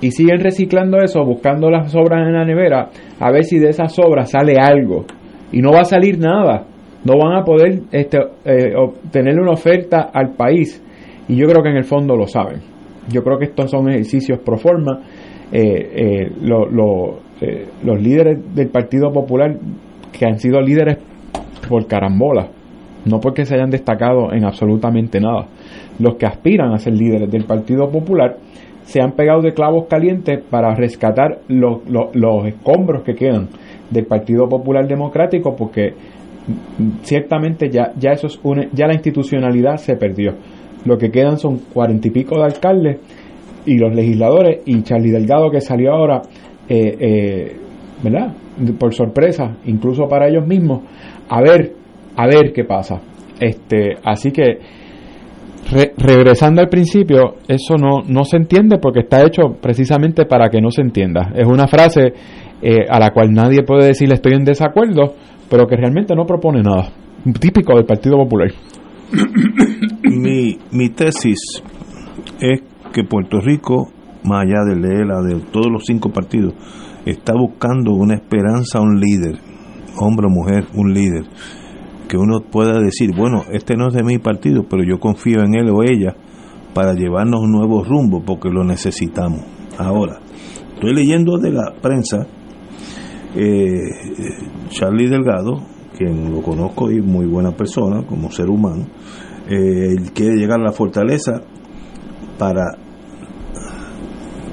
Y siguen reciclando eso, buscando las obras en la nevera, a ver si de esas obras sale algo y no va a salir nada. No van a poder este, eh, obtener una oferta al país y yo creo que en el fondo lo saben. Yo creo que estos son ejercicios pro forma. Eh, eh, los líderes del Partido Popular que han sido líderes por carambola, no porque se hayan destacado en absolutamente nada. Los que aspiran a ser líderes del Partido Popular se han pegado de clavos calientes para rescatar los, los escombros que quedan del Partido Popular Democrático porque ciertamente ya, ya, eso es ya la institucionalidad se perdió. Lo que quedan son cuarenta y pico de alcaldes y los legisladores y Charlie Delgado que salió ahora, eh, eh, ¿verdad? Por sorpresa, incluso para ellos mismos, a ver, a ver qué pasa. Este, así que regresando al principio, eso no, no se entiende porque está hecho precisamente para que no se entienda. Es una frase eh, a la cual nadie puede decirle estoy en desacuerdo, pero que realmente no propone nada. Típico del Partido Popular. mi, mi tesis es que Puerto Rico, más allá de ELA, de todos los cinco partidos, está buscando una esperanza, un líder, hombre o mujer, un líder, que uno pueda decir, bueno, este no es de mi partido, pero yo confío en él o ella para llevarnos un nuevo rumbo, porque lo necesitamos. Ahora, estoy leyendo de la prensa eh, Charlie Delgado, quien lo conozco y muy buena persona como ser humano, eh, quiere llegar a la fortaleza para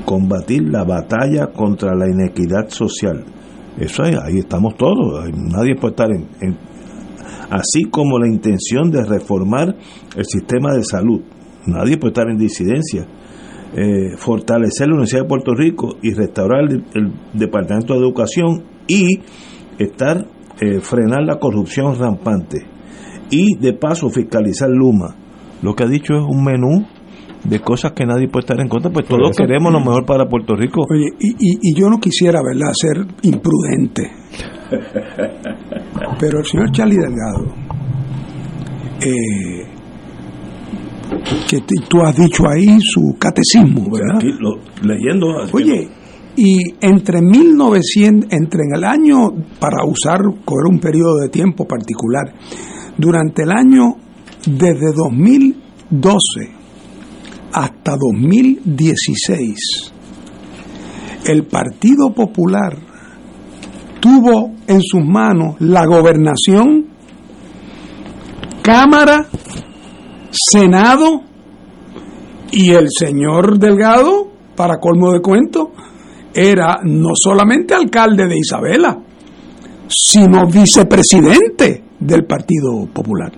combatir la batalla contra la inequidad social. Eso es, ahí estamos todos, nadie puede estar en, así como la intención de reformar el sistema de salud. Nadie puede estar en disidencia. Eh, fortalecer la Universidad de Puerto Rico y restaurar el, Departamento de Educación y estar eh, frenar la corrupción rampante y de paso fiscalizar Luma. Lo que ha dicho es un menú de cosas que nadie puede estar en contra, pues todos queremos lo mejor para Puerto Rico. Oye, y, yo no quisiera, ¿verdad?, ser imprudente. Pero el señor Charlie Delgado, eh, que tú has dicho ahí su catecismo, ¿verdad? leyendo. Oye, y entre 1900, entre en el año, para usar, correr un periodo de tiempo particular, durante el año desde 2012 hasta 2016, el Partido Popular tuvo en sus manos la gobernación, Cámara Senado y el señor Delgado, para colmo de cuento, era no solamente alcalde de Isabela, sino vicepresidente del Partido Popular.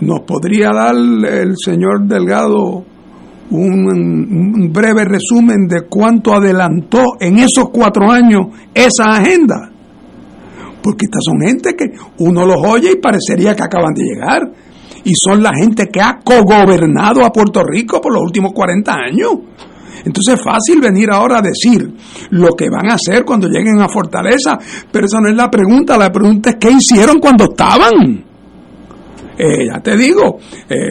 ¿Nos podría dar el señor Delgado un, breve resumen de cuánto adelantó en esos cuatro años esa agenda? Porque estas son gente que uno los oye y parecería que acaban de llegar y son la gente que ha cogobernado a Puerto Rico por los últimos 40 años. Entonces es fácil venir ahora a decir lo que van a hacer cuando lleguen a Fortaleza, pero esa no es la pregunta, la pregunta es qué hicieron cuando estaban. Eh, ya te digo, eh,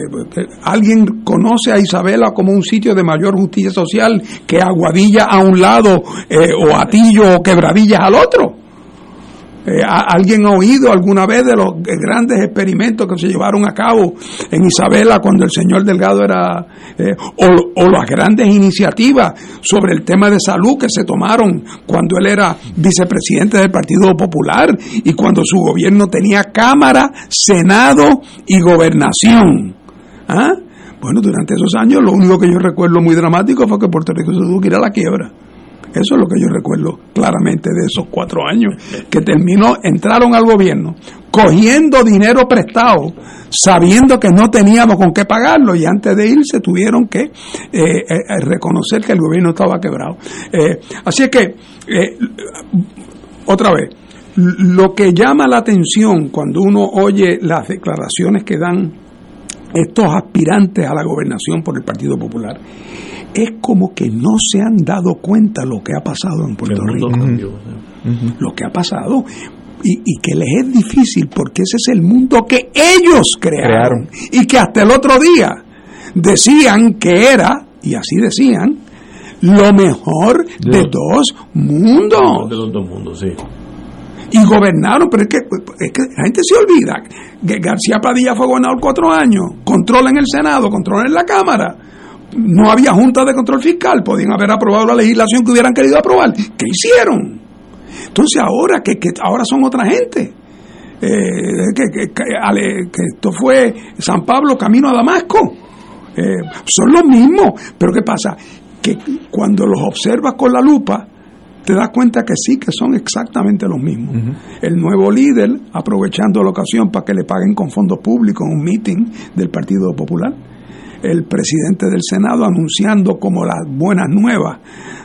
alguien conoce a Isabela como un sitio de mayor justicia social que Aguadilla a un lado eh, o Atillo o Quebradillas al otro. Eh, ¿Alguien ha oído alguna vez de los grandes experimentos que se llevaron a cabo en Isabela cuando el señor Delgado era, eh, o, las grandes iniciativas sobre el tema de salud que se tomaron cuando él era vicepresidente del Partido Popular y cuando su gobierno tenía Cámara, Senado y Gobernación? ¿Ah? Bueno, durante esos años lo único que yo recuerdo muy dramático fue que Puerto Rico se tuvo que ir a la quiebra. Eso es lo que yo recuerdo claramente de esos cuatro años, que terminó, entraron al gobierno cogiendo dinero prestado, sabiendo que no teníamos con qué pagarlo y antes de irse tuvieron que eh, eh, reconocer que el gobierno estaba quebrado. Eh, así es que, otra vez, lo que llama la atención cuando uno oye las declaraciones que dan estos aspirantes a la gobernación por el Partido Popular es como que no se han dado cuenta lo que ha pasado en Puerto Rico. Lo que ha pasado. Y, que les es difícil porque ese es el mundo que ellos crearon, y que hasta el otro día decían que era, y así decían, lo mejor de, dos mundos. De los dos mundos, sí. Y gobernaron, pero es que, es que la gente se olvida que García Padilla fue gobernador cuatro años, controla en el Senado, controla en la Cámara no había junta de control fiscal, podían haber aprobado la legislación que hubieran querido aprobar. ¿Qué hicieron? Entonces ahora que, ahora son otra gente. Eh, que, esto fue San Pablo camino a Damasco. Eh, son los mismos, pero ¿qué pasa? Que cuando los observas con la lupa, te das cuenta que sí, que son exactamente los mismos. El nuevo líder, aprovechando la ocasión para que le paguen con fondos públicos un meeting del Partido Popular, el presidente del Senado anunciando como las buenas nuevas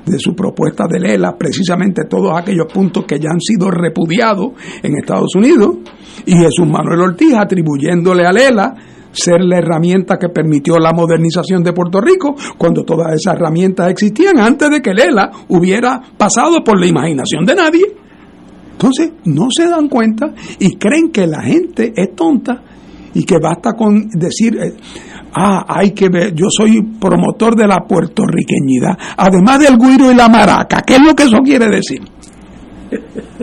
de su propuesta de Lela precisamente todos aquellos puntos que ya han sido repudiados en Estados Unidos. Y Jesús Manuel Ortiz atribuyéndole a Lela ser la herramienta que permitió la modernización de Puerto Rico cuando todas esas herramientas existían antes de que Lela hubiera pasado por la imaginación de nadie. Entonces, no se dan cuenta y creen que la gente es tonta y que basta con decir, eh, ah, hay que ver, yo soy promotor de la puertorriqueñidad, además del guiro y la maraca, ¿qué es lo que eso quiere decir?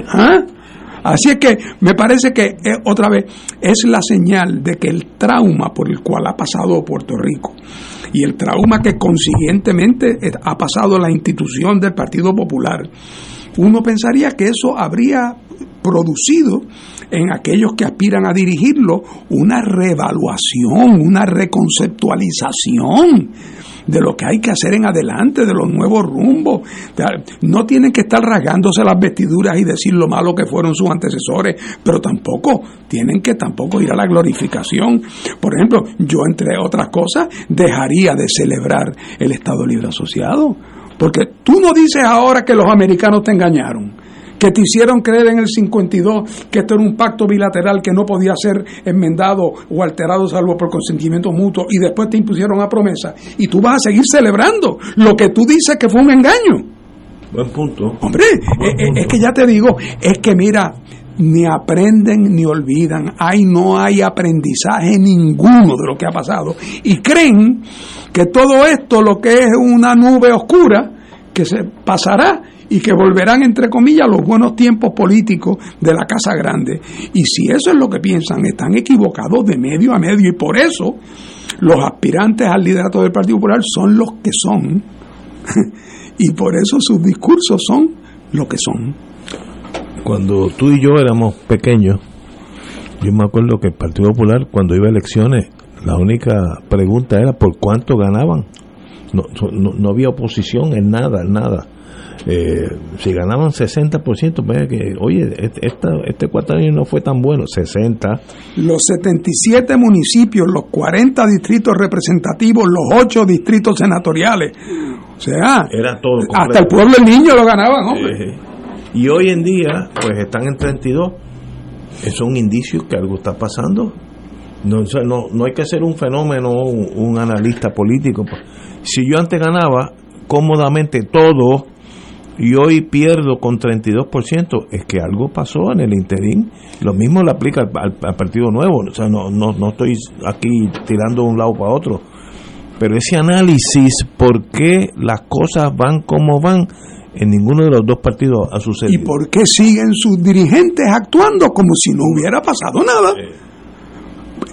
¿Ah? Así es que me parece que eh, otra vez es la señal de que el trauma por el cual ha pasado Puerto Rico y el trauma que consiguientemente eh, ha pasado la institución del Partido Popular, uno pensaría que eso habría producido en aquellos que aspiran a dirigirlo una reevaluación, una reconceptualización de lo que hay que hacer en adelante, de los nuevos rumbos. No tienen que estar rasgándose las vestiduras y decir lo malo que fueron sus antecesores, pero tampoco tienen que tampoco ir a la glorificación. Por ejemplo, yo entre otras cosas dejaría de celebrar el Estado Libre Asociado, porque tú no dices ahora que los americanos te engañaron que te hicieron creer en el 52 que esto era un pacto bilateral que no podía ser enmendado o alterado salvo por consentimiento mutuo y después te impusieron a promesa y tú vas a seguir celebrando lo que tú dices que fue un engaño. Buen punto. Hombre, eh, eh, es, que ya te digo, es que mira, ni aprenden ni olvidan, ahí no hay aprendizaje ninguno de lo que ha pasado y creen que todo esto lo que es una nube oscura que se pasará y que volverán, entre comillas, los buenos tiempos políticos de la Casa Grande. Y si eso es lo que piensan, están equivocados de medio a medio y por eso los aspirantes al liderato del Partido Popular son los que son y por eso sus discursos son lo que son. Cuando tú y yo éramos pequeños, yo me acuerdo que el Partido Popular cuando iba a elecciones, la única pregunta era por cuánto ganaban. No, no, no había oposición en nada, en nada eh, si ganaban 60%, pues que, oye, este, esta, este años no fue tan bueno, 60. Los 77 municipios, los 40 distritos representativos, los 8 distritos senatoriales, o sea, Era todo hasta el pueblo del niño lo ganaban, hombre. Eh, y hoy en día, pues están en 32. Es un indicio que algo está pasando. No, no, no hay que ser un fenómeno, un, un analista político. Si yo antes ganaba cómodamente todo y hoy pierdo con 32%, es que algo pasó en el interín. Lo mismo le aplica al, al Partido Nuevo. O sea, no, no, no estoy aquí tirando de un lado para otro. Pero ese análisis, ¿por qué las cosas van como van? En ninguno de los dos partidos ha sucedido. ¿Y por qué siguen sus dirigentes actuando como si no hubiera pasado nada?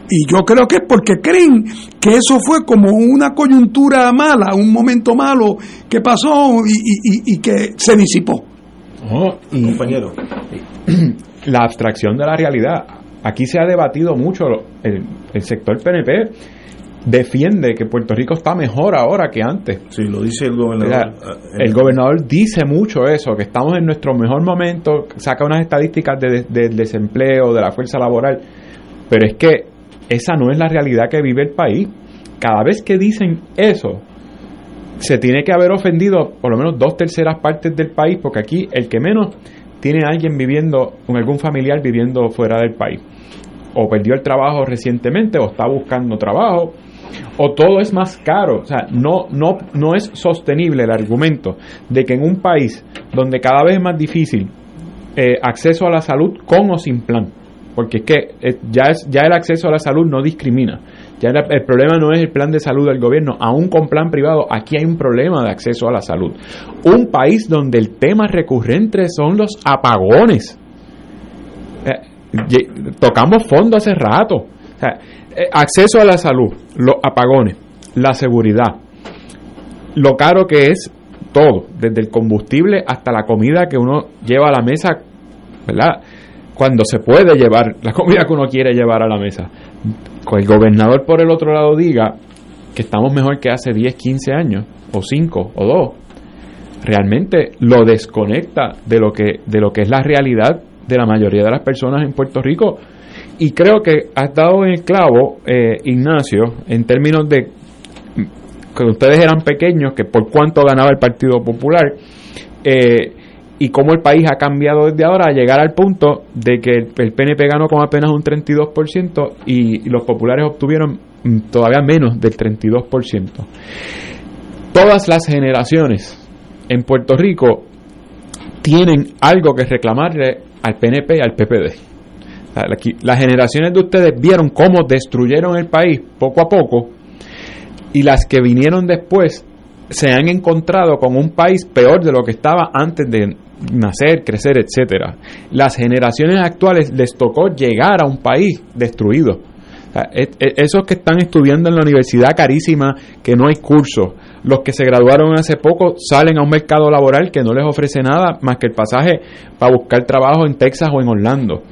Y yo creo que es porque creen que eso fue como una coyuntura mala, un momento malo que pasó y, y- que se disipó. y, compañero. La abstracción de la realidad. Aquí se ha debatido mucho. El, el sector PNP defiende que Puerto Rico está mejor ahora que antes. Sí, lo dice el gobernador. O sea, el gobernador dice mucho eso, que estamos en nuestro mejor momento, saca unas estadísticas de- de- del desempleo, de la fuerza laboral, pero es que esa no es la realidad que vive el país. Cada vez que dicen eso, se tiene que haber ofendido por lo menos dos terceras partes del país, porque aquí el que menos tiene a alguien viviendo, con algún familiar viviendo fuera del país. O perdió el trabajo recientemente, o está buscando trabajo, o todo es más caro. O sea, no, no, no es sostenible el argumento de que en un país donde cada vez es más difícil eh, acceso a la salud con o sin plan, porque es que eh, ya, es, ya el acceso a la salud no discrimina. Ya el, problema no es el plan de salud del gobierno, aún con plan privado, aquí hay un problema de acceso a la salud. Un país donde el tema recurrente son los apagones. Eh, tocamos fondo hace rato. O sea, eh, acceso a la salud, los apagones, la seguridad, lo caro que es todo, desde el combustible hasta la comida que uno lleva a la mesa, ¿verdad? Cuando se puede llevar la comida que uno quiere llevar a la mesa. El gobernador por el otro lado diga que estamos mejor que hace 10, 15 años, o 5, o 2, realmente lo desconecta de lo que, de lo que es la realidad de la mayoría de las personas en Puerto Rico. Y creo que has dado en el clavo, eh, Ignacio, en términos de que ustedes eran pequeños, que por cuánto ganaba el Partido Popular, eh, y cómo el país ha cambiado desde ahora a llegar al punto de que el, PNP ganó con apenas un 32% y, los populares obtuvieron mm, todavía menos del 32%. Todas las generaciones en Puerto Rico tienen algo que reclamarle al PNP y al PPD. Las generaciones de ustedes vieron cómo destruyeron el país poco a poco y las que vinieron después se han encontrado con un país peor de lo que estaba antes de nacer, crecer, etcétera. Las generaciones actuales les tocó llegar a un país destruido. E- e- esos que están estudiando en la universidad carísima, que no hay cursos, los que se graduaron hace poco salen a un mercado laboral que no les ofrece nada más que el pasaje para buscar trabajo en Texas o en Orlando.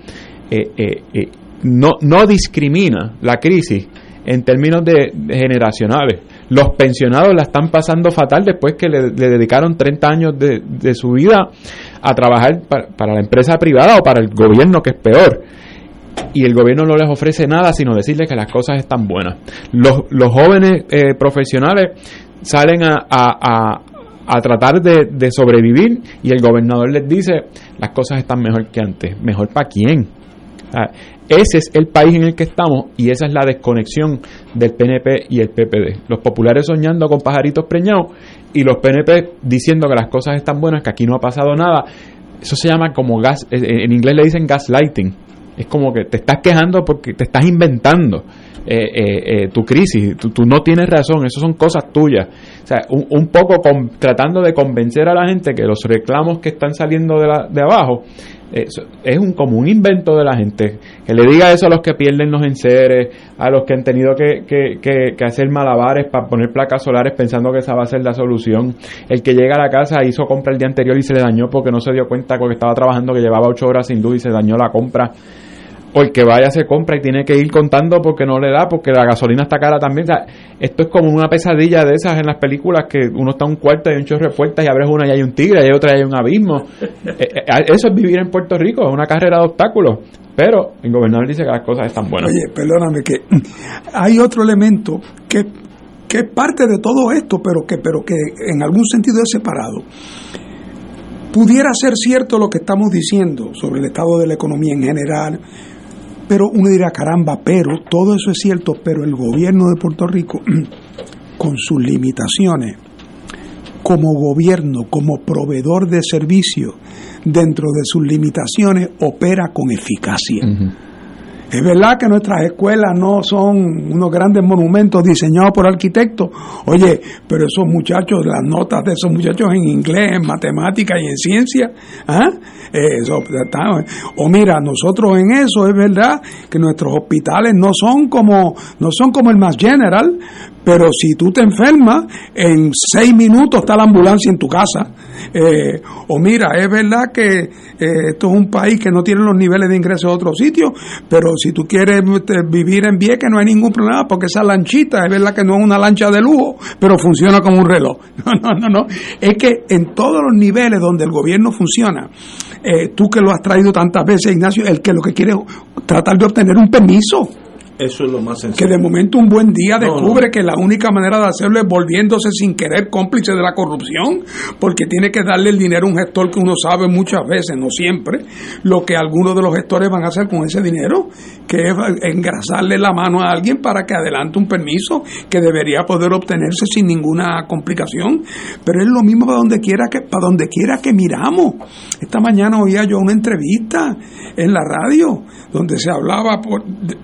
Eh, eh, eh, no, no discrimina la crisis en términos de, de generacionales. Los pensionados la están pasando fatal después que le, dedicaron 30 años de, de su vida a trabajar para, para la empresa privada o para el gobierno, que es peor. Y el gobierno no les ofrece nada sino decirles que las cosas están buenas. Los, los jóvenes eh, profesionales salen a, a- a- a tratar de, de sobrevivir y el gobernador les dice las cosas están mejor que antes. ¿Mejor para quién? Ah, ese es el país en el que estamos y esa es la desconexión del PNP y el PPD. Los populares soñando con pajaritos preñados y los PNP diciendo que las cosas están buenas, que aquí no ha pasado nada. Eso se llama como gas, eh, en inglés le dicen gaslighting. Es como que te estás quejando porque te estás inventando eh, eh, eh, tu crisis. Tú, no tienes razón, eso son cosas tuyas. O sea, un, un poco tratando de convencer a la gente que los reclamos que están saliendo de, la- de abajo es un, como un invento de la gente. Que le diga eso a los que pierden los enseres, a los que han tenido que, que- que- que hacer malabares para poner placas solares pensando que esa va a ser la solución. El que llega a la casa hizo compra el día anterior y se le dañó porque no se dio cuenta porque estaba trabajando que llevaba ocho horas sin luz y se dañó la compra. O el que vaya a hacer compra y tiene que ir contando porque no le da, porque la gasolina está cara también. O sea, esto es como una pesadilla de esas en las películas que uno está en un cuarto y hay un chorro de puertas y abres una y hay un tigre y hay otra y hay un abismo. Eh, eh, eso es vivir en Puerto Rico, es una carrera de obstáculos. Pero el gobernador dice que las cosas están buenas. Oye, perdóname que hay otro elemento que, que es parte de todo esto, pero que, pero que en algún sentido es separado. Pudiera ser cierto lo que estamos diciendo sobre el estado de la economía en general, pero uno dirá, caramba, pero todo eso es cierto, pero el gobierno de Puerto Rico, con sus limitaciones, como gobierno, como proveedor de servicios, dentro de sus limitaciones, opera con eficacia. Es verdad que nuestras escuelas no son unos grandes monumentos diseñados por arquitectos. Oye, pero esos muchachos, las notas de esos muchachos en inglés, en matemáticas y en ciencia, ¿ah? Eso, o mira, nosotros en eso es verdad que nuestros hospitales no son como no son como el más general, pero si tú te enfermas, en seis minutos está la ambulancia en tu casa. Eh, o mira, es verdad que eh, esto es un país que no tiene los niveles de ingreso de otros sitios, pero si tú quieres este, vivir en que no hay ningún problema, porque esa lanchita es verdad que no es una lancha de lujo, pero funciona como un reloj. No, no, no, no. Es que en todos los niveles donde el gobierno funciona, eh, tú que lo has traído tantas veces, Ignacio, el que lo que quiere es tratar de obtener un permiso. Eso es lo más sencillo. Que de momento un buen día descubre que la única manera de hacerlo es volviéndose sin querer cómplice de la corrupción, porque tiene que darle el dinero a un gestor que uno sabe muchas veces, no siempre, lo que algunos de los gestores van a hacer con ese dinero, que es engrasarle la mano a alguien para que adelante un permiso que debería poder obtenerse sin ninguna complicación. Pero es lo mismo para donde quiera que, para donde quiera que miramos. Esta mañana oía yo una entrevista en la radio donde se hablaba por, de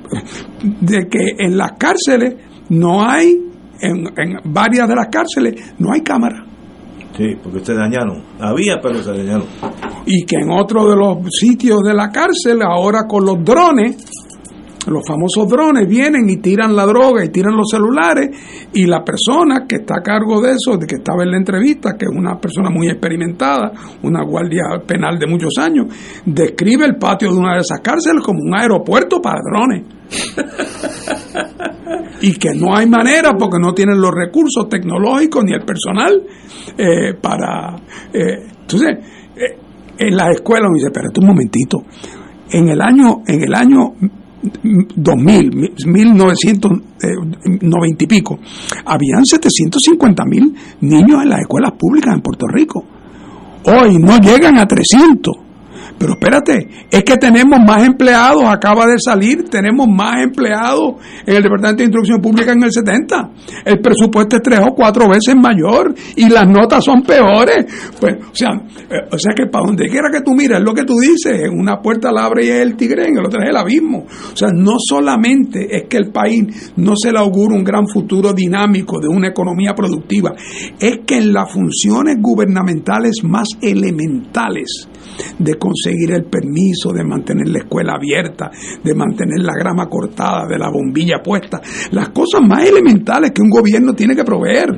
que en las cárceles no hay, en, varias de las cárceles, no hay cámara. Sí, porque se dañaron. Había, pero se dañaron. Y que en otro de los sitios de la cárcel, ahora con los drones, los famosos drones vienen y tiran la droga y tiran los celulares y la persona que está a cargo de eso, de que estaba en la entrevista, que es una persona muy experimentada, una guardia penal de muchos años, describe el patio de una de esas cárceles como un aeropuerto para drones. y que no hay manera porque no tienen los recursos tecnológicos ni el personal eh, para... Eh, entonces, eh, en la escuela me dice, espérate un momentito, en el año, en el año 2000, 1990 y pico, habían 750 mil niños en las escuelas públicas en Puerto Rico. Hoy no llegan a 300. Pero espérate, es que tenemos más empleados, acaba de salir, tenemos más empleados en el Departamento de Instrucción Pública en el 70. El presupuesto es tres o cuatro veces mayor y las notas son peores. Pues, o sea, eh, o sea que para donde quiera que tú mires, es lo que tú dices, en una puerta la abre y es el tigre, en el otro es el abismo. O sea, no solamente es que el país no se le augura un gran futuro dinámico de una economía productiva, es que en las funciones gubernamentales más elementales, de conseguir el permiso, de mantener la escuela abierta, de mantener la grama cortada, de la bombilla puesta, las cosas más elementales que un gobierno tiene que proveer.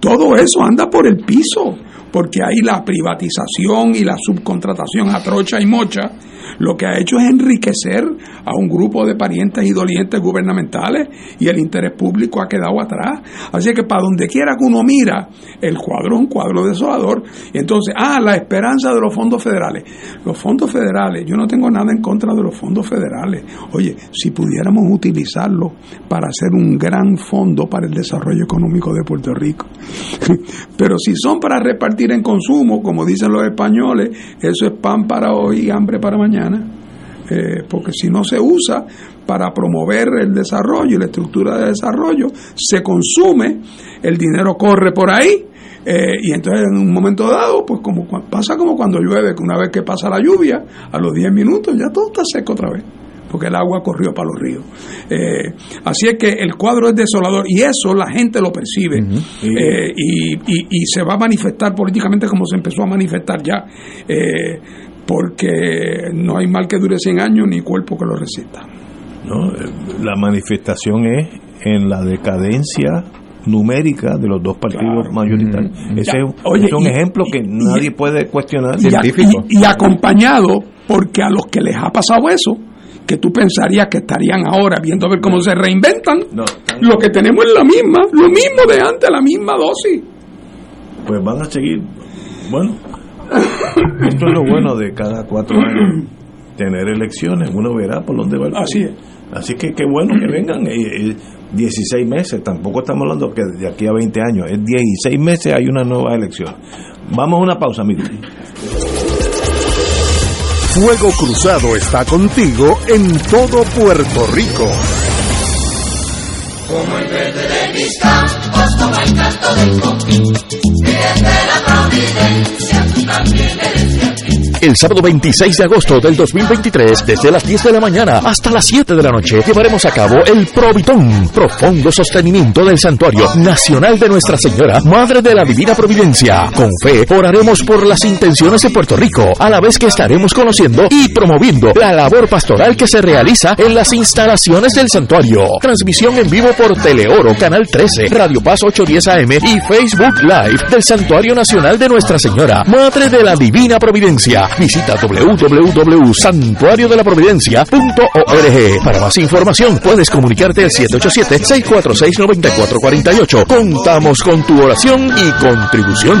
Todo eso anda por el piso, porque ahí la privatización y la subcontratación a trocha y mocha lo que ha hecho es enriquecer a un grupo de parientes y dolientes gubernamentales y el interés público ha quedado atrás. Así que para donde quiera que uno mira, el cuadro es un cuadro desolador. Entonces, ah, la esperanza de los fondos federales. Los fondos federales, yo no tengo nada en contra de los fondos federales. Oye, si pudiéramos utilizarlos para hacer un gran fondo para el desarrollo económico de Puerto Rico. Pero si son para repartir en consumo, como dicen los españoles, eso es pan para hoy y hambre para mañana. Eh, porque si no se usa para promover el desarrollo y la estructura de desarrollo, se consume, el dinero corre por ahí, eh, y entonces en un momento dado, pues como pasa como cuando llueve, que una vez que pasa la lluvia, a los 10 minutos ya todo está seco otra vez porque el agua corrió para los ríos. Eh, así es que el cuadro es desolador y eso la gente lo percibe y, y, se va a manifestar políticamente como se empezó a manifestar ya porque no hay mal que dure 100 años ni cuerpo que lo resista. No, la manifestación es en la decadencia numérica de los dos partidos mayoritarios. Ese es un ejemplo que nadie puede cuestionar. Científico. Y, acompañado porque a los que les ha pasado eso, que tú pensarías que estarían ahora viendo a ver cómo se reinventan, lo que tenemos es la misma, lo mismo de antes, la misma dosis. Pues van a seguir, bueno, esto es lo bueno de cada cuatro años, tener elecciones, uno verá por dónde va el Así es. Así que qué bueno que vengan. 16 meses, tampoco estamos hablando que de aquí a 20 años, es 16 meses hay una nueva elección. Vamos a una pausa, amigos. Fuego Cruzado está contigo en todo Puerto Rico. como el verde de mis campos, como el canto del coquí, y desde la providencia El sábado 26 de agosto del 2023, desde las 10 de la mañana hasta las 7 de la noche, llevaremos a cabo el Provitón, profundo sostenimiento del Santuario Nacional de Nuestra Señora, Madre de la Divina Providencia. Con fe, oraremos por las intenciones de Puerto Rico, a la vez que estaremos conociendo y promoviendo la labor pastoral que se realiza en las instalaciones del santuario. Transmisión en vivo por Teleoro, Canal 13, Radio Paz 810 AM y Facebook Live del Santuario Nacional de Nuestra Señora, Madre de la Divina Providencia. Visita www.santuariodelaprovidencia.org. Para más información puedes comunicarte al 787-646-9448. Contamos con tu oración y contribución.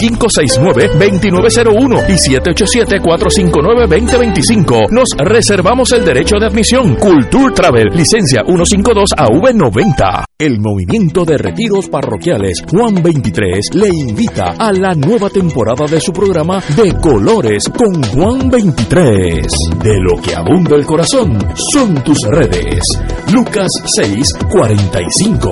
569-2901 y 787-459-2025. Nos reservamos el derecho de admisión. Culture Travel, licencia 152AV90. El movimiento de retiros parroquiales Juan 23 le invita a la nueva temporada de su programa De Colores con Juan 23. De lo que abunda el corazón son tus redes. Lucas 6, 45.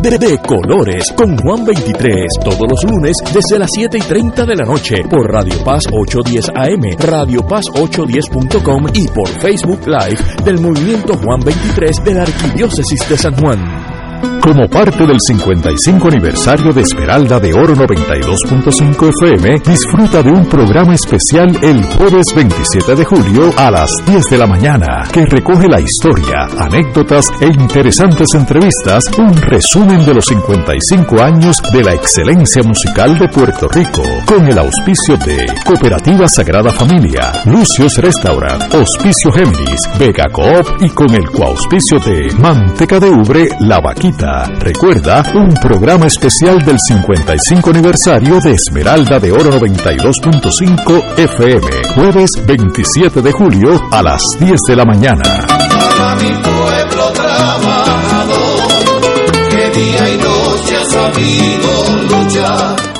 De, de Colores con Juan 23. Todos los lunes desde las 7 y 30 de la noche por Radio Paz 810 AM, Radio Paz 810.com y por Facebook Live del Movimiento Juan 23 de la Arquidiócesis de San Juan. Como parte del 55 aniversario de Esmeralda de Oro 92.5 FM, disfruta de un programa especial el jueves 27 de julio a las 10 de la mañana, que recoge la historia, anécdotas e interesantes entrevistas, un resumen de los 55 años de la excelencia musical de Puerto Rico, con el auspicio de Cooperativa Sagrada Familia, Lucios Restaurant, Hospicio Géminis, Vega Coop y con el coauspicio de Manteca de Ubre, La Vaquita. Recuerda, un programa especial del 55 aniversario de Esmeralda de Oro 92.5 FM, jueves 27 de julio a las 10 de la mañana. Para mi pueblo trabajador, que día y noche ha sabido luchar.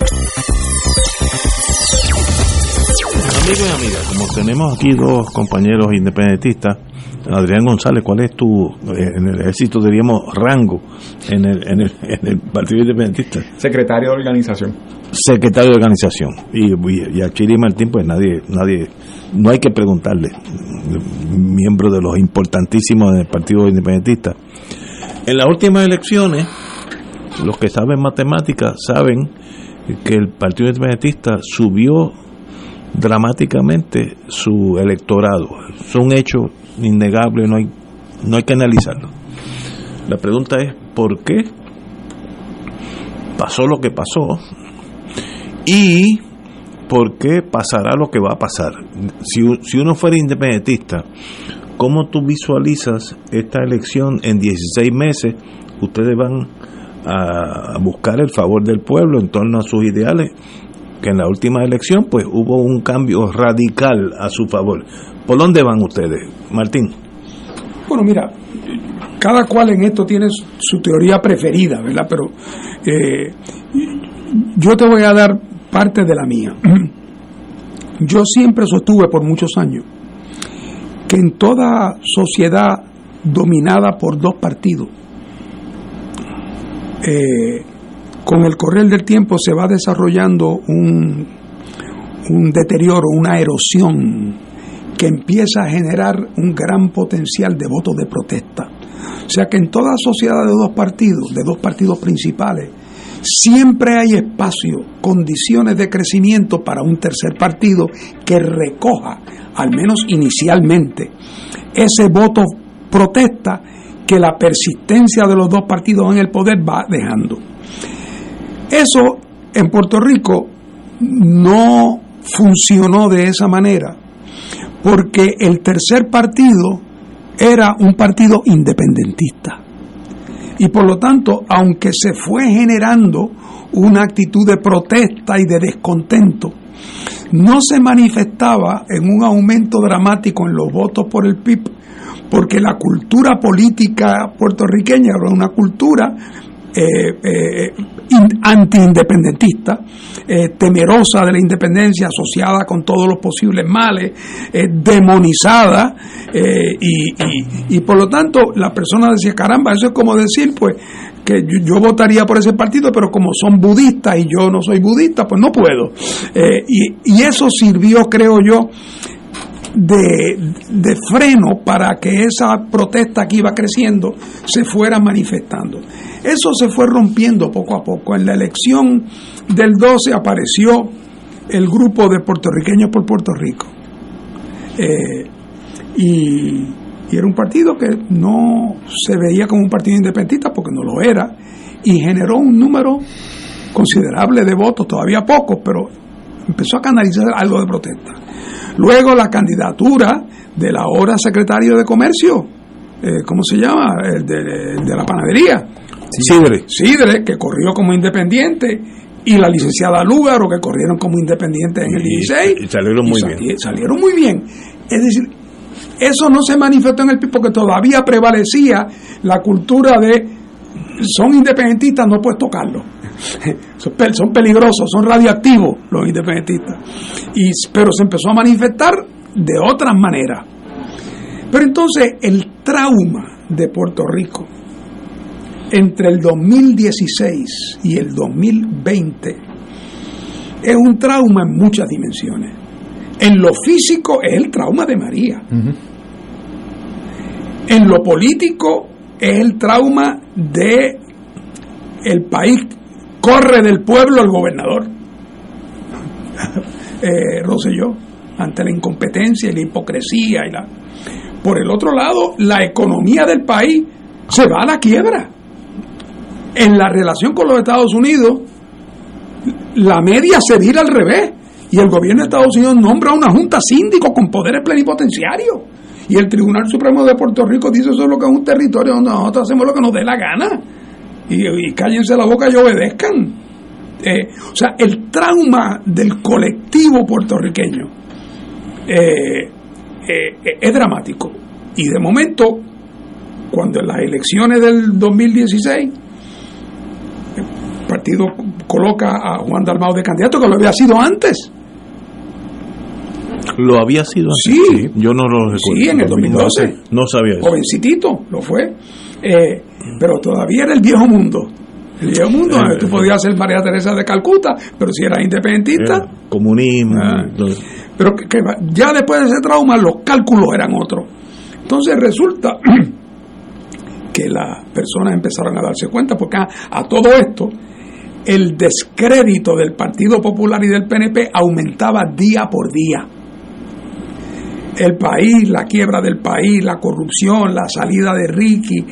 Amigos y amigas, como tenemos aquí dos compañeros independentistas, Adrián González, ¿cuál es tu, eh, en el ejército diríamos, rango en el, en el, en el Partido Independentista? Secretario de organización. Secretario de organización. Y, y, y a Chiri Martín, pues nadie, nadie, no hay que preguntarle, miembro de los importantísimos del Partido Independentista. En las últimas elecciones, los que saben matemáticas saben que el Partido Independentista subió dramáticamente su electorado. Es un hecho innegable, no hay, no hay que analizarlo. La pregunta es, ¿por qué pasó lo que pasó? Y ¿por qué pasará lo que va a pasar? Si, si uno fuera independentista, ¿cómo tú visualizas esta elección en 16 meses? Ustedes van a buscar el favor del pueblo en torno a sus ideales que en la última elección pues hubo un cambio radical a su favor. ¿Por dónde van ustedes, Martín? Bueno, mira, cada cual en esto tiene su, teoría preferida, ¿verdad? Pero eh, yo te voy a dar parte de la mía. Yo siempre sostuve por muchos años que en toda sociedad dominada por dos partidos, eh, con el correr del tiempo se va desarrollando un, deterioro, una erosión que empieza a generar un gran potencial de votos de protesta. O sea que en toda sociedad de dos partidos, de dos partidos principales, siempre hay espacio, condiciones de crecimiento para un tercer partido que recoja, al menos inicialmente, ese voto protesta que la persistencia de los dos partidos en el poder va dejando. Eso en Puerto Rico no funcionó de esa manera, porque el tercer partido era un partido independentista. Y por lo tanto, aunque se fue generando una actitud de protesta y de descontento, no se manifestaba en un aumento dramático en los votos por el PIB, porque la cultura política puertorriqueña era una cultura eh, eh, antiindependentista, eh, temerosa de la independencia, asociada con todos los posibles males, eh, demonizada, eh, y, por lo tanto la persona decía, caramba, eso es como decir, pues, que yo, votaría por ese partido, pero como son budistas y yo no soy budista, pues no puedo. y, eso sirvió, creo yo, de, freno para que esa protesta que iba creciendo se fuera manifestando. Eso se fue rompiendo poco a poco. En la elección del 12 apareció el grupo de puertorriqueños por Puerto Rico. Eh, y, era un partido que no se veía como un partido independentista porque no lo era y generó un número considerable de votos, todavía pocos, pero empezó a canalizar algo de protesta. Luego la candidatura del ahora secretario de Comercio, eh, ¿cómo se llama? El de la panadería. Sidre. Sidre, que corrió como independiente, y la licenciada Lúgaro, que corrieron como independientes en el 16. Y, y salieron muy y bien. Salieron, muy bien. Es decir, eso no se manifestó en el PIB porque todavía prevalecía la cultura de son independentistas, no puedes tocarlo. son peligrosos, son radioactivos los independentistas. Y, pero se empezó a manifestar de otras maneras. Pero entonces el trauma de Puerto Rico entre el 2016 y el 2020 es un trauma en muchas dimensiones. En lo físico es el trauma de María. Uh -huh. En lo político es el trauma de el país corre del pueblo al gobernador. eh, Rosselló, ante la incompetencia y la hipocresía y la por el otro lado, la economía del país se va a la quiebra. En la relación con los Estados Unidos, la media se vira al revés Y el gobierno de Estados Unidos nombra una junta síndico con poderes plenipotenciarios. Y el Tribunal Supremo de Puerto Rico dice eso es lo que es un territorio donde nosotros hacemos lo que nos dé la gana. Y, cállense la boca y obedezcan. Eh, o sea, el trauma del colectivo puertorriqueño eh, eh, es dramático. Y de momento, cuando en las elecciones del 2016 el partido coloca a Juan Dalmao de candidato, que lo había sido antes. Lo había sido antes. Sí. Yo no lo recuerdo. Sí, en el 2012. No sabía eso. Jovencitito, lo fue. Eh, pero todavía era el viejo mundo. El viejo mundo, donde tú podías ser María Teresa de Calcuta, pero si eras independentista. comunismo. Ah. pero que, ya después de ese trauma, los cálculos eran otros. Entonces resulta que las personas empezaron a darse cuenta, porque a todo esto, el descrédito del Partido Popular y del PNP aumentaba día por día. El país, la quiebra del país, la corrupción, la salida de Ricky.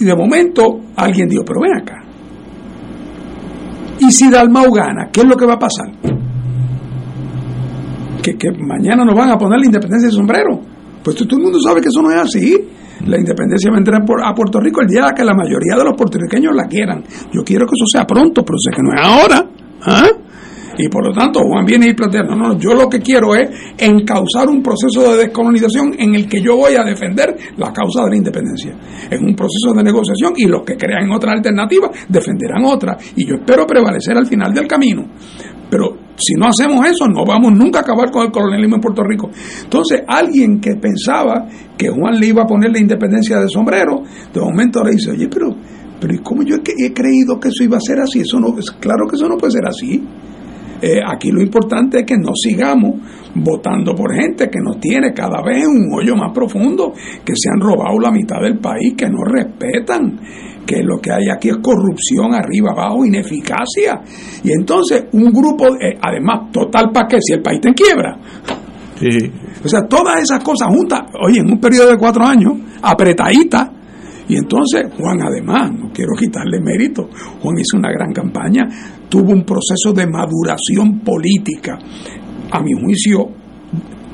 Y de momento alguien dijo, pero ven acá. ¿Y si Dalmau gana? ¿Qué es lo que va a pasar? Que, que mañana nos van a poner la independencia de sombrero. Pues todo el mundo sabe que eso no es así. La independencia va a Puerto Rico el día que la mayoría de los puertorriqueños la quieran. Yo quiero que eso sea pronto, pero sé que no es ahora. ¿ah? Y por lo tanto, Juan viene y plantea, no, no, yo lo que quiero es encauzar un proceso de descolonización en el que yo voy a defender la causa de la independencia. En un proceso de negociación y los que crean otra alternativa defenderán otra. Y yo espero prevalecer al final del camino. Pero si no hacemos eso, no vamos nunca a acabar con el colonialismo en Puerto Rico. Entonces, alguien que pensaba que Juan le iba a poner la independencia de sombrero, de momento ahora dice, oye, pero, pero ¿y cómo yo he, creído que eso iba a ser así? Eso no, es claro que eso no puede ser así. Eh, aquí lo importante es que no sigamos votando por gente que nos tiene cada vez un hoyo más profundo, que se han robado la mitad del país, que no respetan, que lo que hay aquí es corrupción arriba, abajo, ineficacia. Y entonces un grupo, eh, además, total para qué, si el país está en quiebra. O sea, todas esas cosas juntas, oye, en un periodo de cuatro años, apretadita. Y entonces Juan, además, no quiero quitarle mérito, Juan hizo una gran campaña, tuvo un proceso de maduración política, a mi juicio,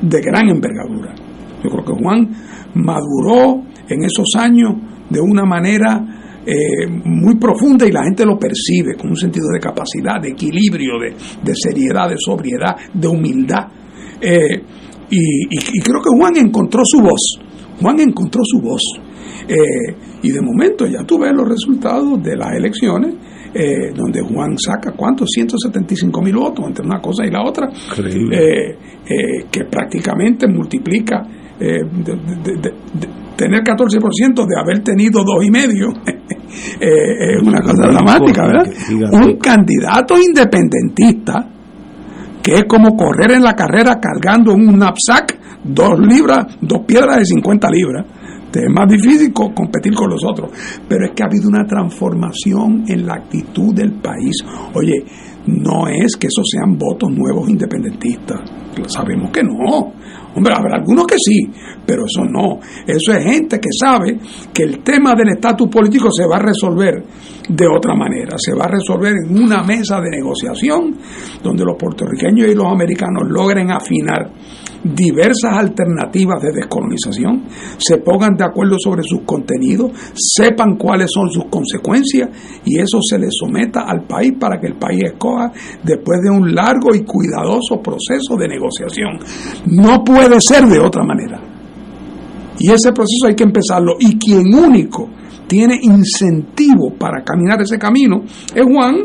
de gran envergadura. Yo creo que Juan maduró en esos años de una manera eh, muy profunda y la gente lo percibe con un sentido de capacidad, de equilibrio, de, seriedad, de sobriedad, de humildad. Eh, y, creo que Juan encontró su voz. Juan encontró su voz. Eh, y de momento ya tú ves los resultados de las elecciones, donde Juan saca cuántos, 175 mil votos entre una cosa y la otra, que prácticamente multiplica tener 14% de haber tenido dos y medio es una cosa dramática, ¿verdad? Un candidato independentista que es como correr en la carrera cargando un knapsack, dos libras, dos piedras de 50 libras. Es más difícil competir con los otros. Pero es que ha habido una transformación en la actitud del país. Oye, no es que esos sean votos nuevos independentistas. Sabemos que no. Hombre, habrá algunos que sí, pero eso no. Eso es gente que sabe que el tema del estatus político se va a resolver de otra manera. Se va a resolver en una mesa de negociación donde los puertorriqueños y los americanos logren afinar diversas alternativas de descolonización, se pongan de acuerdo sobre sus contenidos, sepan cuáles son sus consecuencias y eso se le someta al país para que el país escoja después de un largo y cuidadoso proceso de negociación. No puede ser de otra manera. Y ese proceso hay que empezarlo. Y quien único tiene incentivo para caminar ese camino es Juan,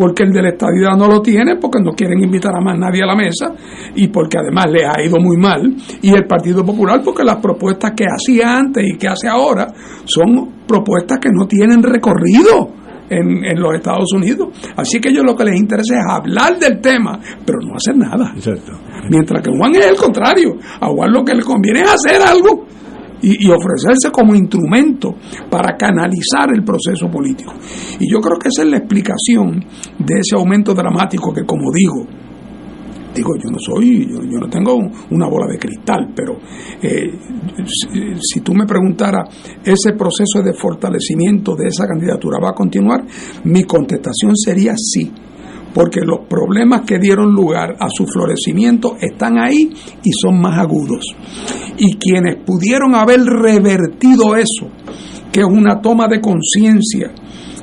porque el de la estadidad no lo tiene, porque no quieren invitar a más nadie a la mesa y porque además le ha ido muy mal. Y el Partido Popular, porque las propuestas que hacía antes y que hace ahora son propuestas que no tienen recorrido. En, en, los Estados Unidos. Así que ellos lo que les interesa es hablar del tema, pero no hacer nada. Mientras que Juan es el contrario. A Juan lo que le conviene es hacer algo y, ofrecerse como instrumento para canalizar el proceso político. Y yo creo que esa es la explicación de ese aumento dramático que, como digo, digo, yo no soy, yo, no tengo una bola de cristal, pero eh, si, si, tú me preguntaras, ¿ese proceso de fortalecimiento de esa candidatura va a continuar? Mi contestación sería sí, porque los problemas que dieron lugar a su florecimiento están ahí y son más agudos. Y quienes pudieron haber revertido eso, que es una toma de conciencia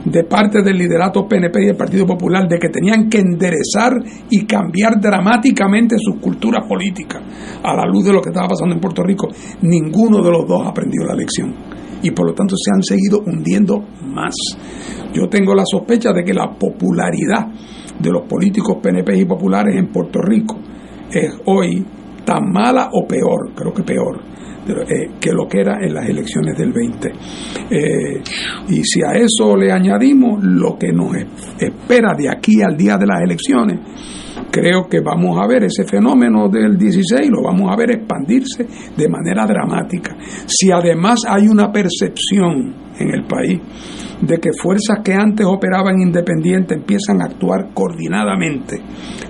de parte del liderato PNP y del Partido Popular de que tenían que enderezar y cambiar dramáticamente sus culturas políticas a la luz de lo que estaba pasando en Puerto Rico, ninguno de los dos ha aprendido la lección y por lo tanto se han seguido hundiendo más. Yo tengo la sospecha de que la popularidad de los políticos PNP y populares en Puerto Rico es hoy tan mala o peor, creo que peor, eh, que lo que era en las elecciones del 20. Eh, y si a eso le añadimos lo que nos espera de aquí al día de las elecciones, creo que vamos a ver ese fenómeno del 16, lo vamos a ver expandirse de manera dramática. Si además hay una percepción en el país de que fuerzas que antes operaban independientes empiezan a actuar coordinadamente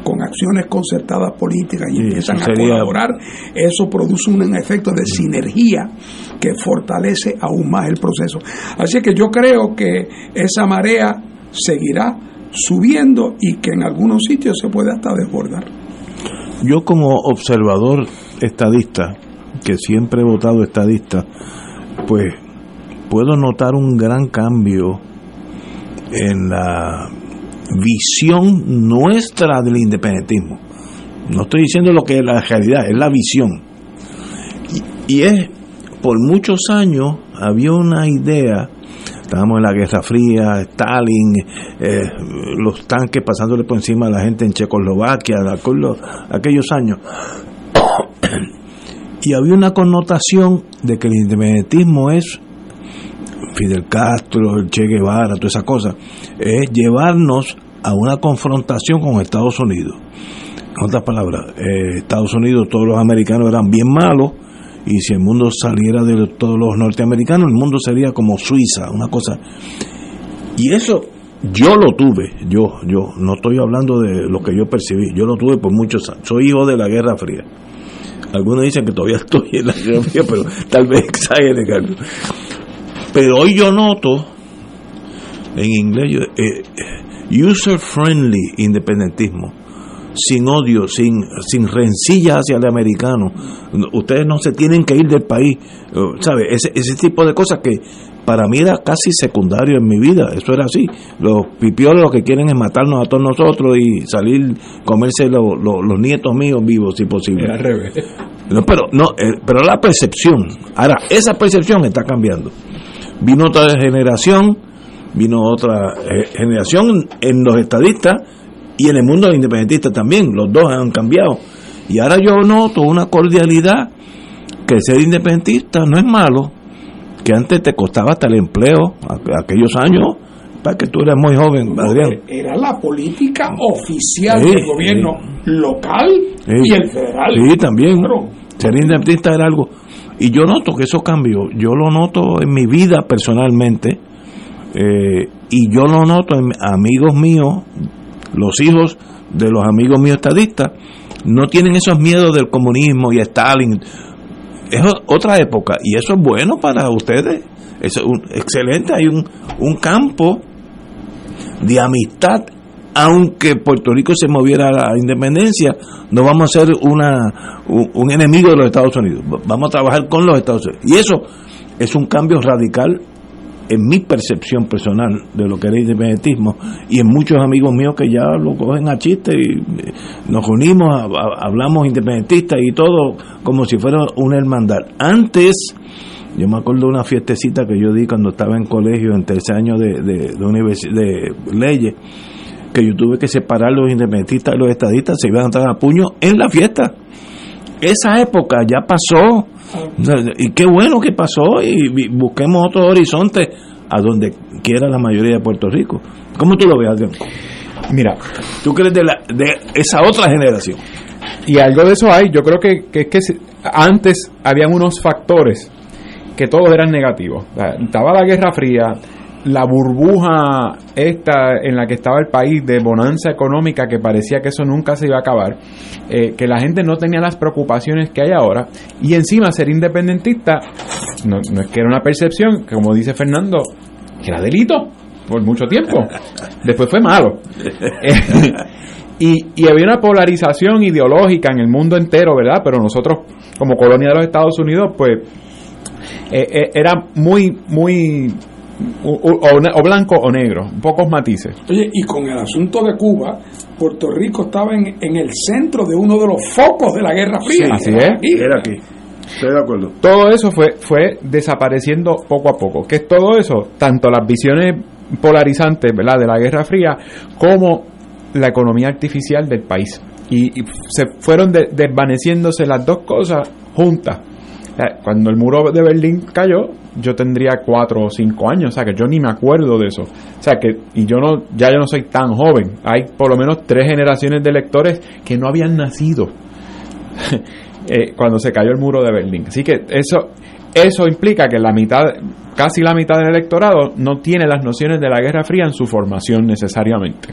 con acciones concertadas políticas y empiezan a colaborar, eso produce un efecto de sinergia que fortalece aún más el proceso. Así que yo creo que esa marea seguirá subiendo y que en algunos sitios se puede hasta desbordar. Yo como observador estadista, que siempre he votado estadista, pues puedo notar un gran cambio en la visión nuestra del independentismo. No estoy diciendo lo que es la realidad, es la visión. Y, es, por muchos años había una idea, estábamos en la Guerra Fría, Stalin, eh, los tanques pasándole por encima a la gente en Checoslovaquia, aquellos años. y había una connotación de que el independentismo es Fidel Castro, el Che Guevara, toda esa cosa, es llevarnos a una confrontación con Estados Unidos. En otras palabras, eh, Estados Unidos, todos los americanos eran bien malos, y si el mundo saliera de todos los norteamericanos, el mundo sería como Suiza, una cosa. Y eso yo lo tuve, yo, yo, no estoy hablando de lo que yo percibí, yo lo tuve por muchos años, soy hijo de la Guerra Fría. Algunos dicen que todavía estoy en la Guerra Fría, pero tal vez exagere, Carlos. Pero hoy yo noto, en inglés, eh, user-friendly independentismo, sin odio, sin, sin rencilla hacia el americano. Ustedes no se tienen que ir del país, ¿sabe? Ese, ese tipo de cosas que para mí era casi secundario en mi vida, eso era así. Los pipiolos lo que quieren es matarnos a todos nosotros y salir, comerse los nietos míos vivos si posible. Al revés. No, pero, no, eh, pero la percepción, ahora, esa percepción está cambiando. Vino otra generación, vino otra eh, generación en los estadistas y en el mundo independentista también, los dos han cambiado. Y ahora yo noto una cordialidad que ser independentista no es malo, que antes te costaba hasta el empleo, aquellos años, para que tú eras muy joven, Adrián. Era la política oficial del gobierno local y el federal. Sí, también. Ser independentista era algo. Y yo noto que eso cambió. Yo lo noto en mi vida personalmente. Eh, y yo lo noto en amigos míos, los hijos de los amigos míos estadistas, no tienen esos miedos del comunismo y Stalin. Es otra época y eso es bueno para ustedes. Es un, excelente. Hay un, un campo de amistad aunque Puerto Rico se moviera a la independencia, no vamos a ser una, un, enemigo de los Estados Unidos, vamos a trabajar con los Estados Unidos. Y eso es un cambio radical en mi percepción personal de lo que era el independentismo y en muchos amigos míos que ya lo cogen a chiste y eh, nos unimos, hablamos independentistas y todo como si fuera una hermandad. Antes, yo me acuerdo de una fiestecita que yo di cuando estaba en colegio en tercer año de, de, de, de leyes que yo tuve que separar los independentistas y los estadistas, se iban a entrar a puño en la fiesta. Esa época ya pasó. Y qué bueno que pasó y busquemos otro horizonte a donde quiera la mayoría de Puerto Rico. ¿Cómo tú lo ves, Adrián? Mira, tú crees de, la, de esa otra generación. Y algo de eso hay. Yo creo que, que, que antes habían unos factores que todos eran negativos. Estaba la Guerra Fría, la burbuja esta en la que estaba el país de bonanza económica que parecía que eso nunca se iba a acabar, eh, que la gente no tenía las preocupaciones que hay ahora y encima ser independentista no, no es que era una percepción, como dice Fernando, que era delito. por mucho tiempo. Después fue malo. y, y había una polarización ideológica en el mundo entero, ¿verdad? Pero nosotros, como colonia de los Estados Unidos, pues eh, eh, era muy, muy o, o, blanco o negro, pocos matices. Oye, y con el asunto de Cuba, Puerto Rico estaba en, en el centro de uno de los focos de la Guerra Fría. así es. Era aquí. Estoy de acuerdo. Todo eso fue, fue desapareciendo poco a poco. ¿Qué es todo eso? Tanto las visiones polarizantes ¿verdad? de la Guerra Fría como la economía artificial del país. Y, y se fueron de, desvaneciéndose las dos cosas juntas. Cuando el muro de Berlín cayó, yo tendría cuatro o cinco años, o sea que yo ni me acuerdo de eso. O sea que, y yo no, ya yo no soy tan joven. Hay por lo menos tres generaciones de lectores que no habían nacido eh, cuando se cayó el muro de Berlín. Así que eso, eso implica que la mitad, casi la mitad del electorado no tiene las nociones de la Guerra Fría en su formación necesariamente.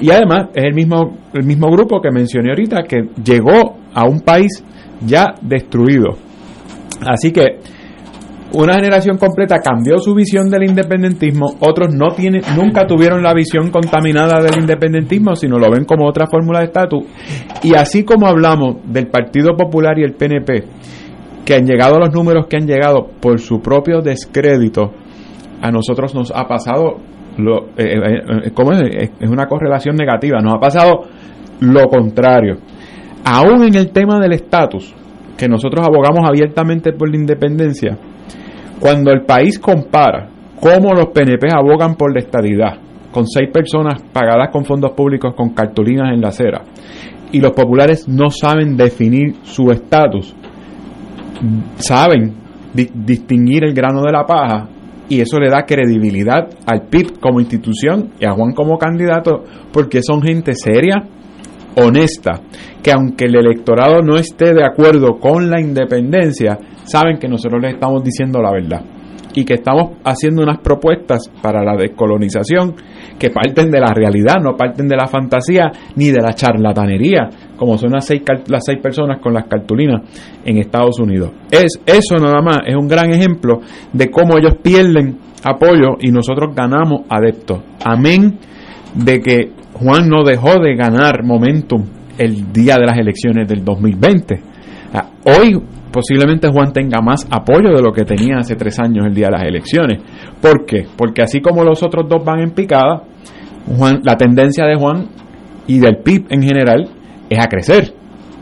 Y además es el mismo, el mismo grupo que mencioné ahorita que llegó a un país ya destruido Así que una generación completa cambió su visión del independentismo, otros no tienen, nunca tuvieron la visión contaminada del independentismo, sino lo ven como otra fórmula de estatus. Y así como hablamos del Partido Popular y el PNP, que han llegado a los números que han llegado por su propio descrédito, a nosotros nos ha pasado lo, eh, eh, eh, es? es una correlación negativa, nos ha pasado lo contrario. Aún en el tema del estatus, que nosotros abogamos abiertamente por la independencia, cuando el país compara cómo los PNP abogan por la estadidad, con seis personas pagadas con fondos públicos con cartulinas en la acera, y los populares no saben definir su estatus, saben distinguir el grano de la paja, y eso le da credibilidad al PIB como institución y a Juan como candidato, porque son gente seria, honesta, que aunque el electorado no esté de acuerdo con la independencia, saben que nosotros les estamos diciendo la verdad y que estamos haciendo unas propuestas para la descolonización que parten de la realidad, no parten de la fantasía ni de la charlatanería, como son las seis, las seis personas con las cartulinas en Estados Unidos. Es, eso nada más es un gran ejemplo de cómo ellos pierden apoyo y nosotros ganamos adeptos. Amén de que Juan no dejó de ganar momentum el día de las elecciones del 2020. Hoy posiblemente Juan tenga más apoyo de lo que tenía hace tres años el día de las elecciones. ¿Por qué? Porque así como los otros dos van en picada, Juan, la tendencia de Juan y del PIB en general es a crecer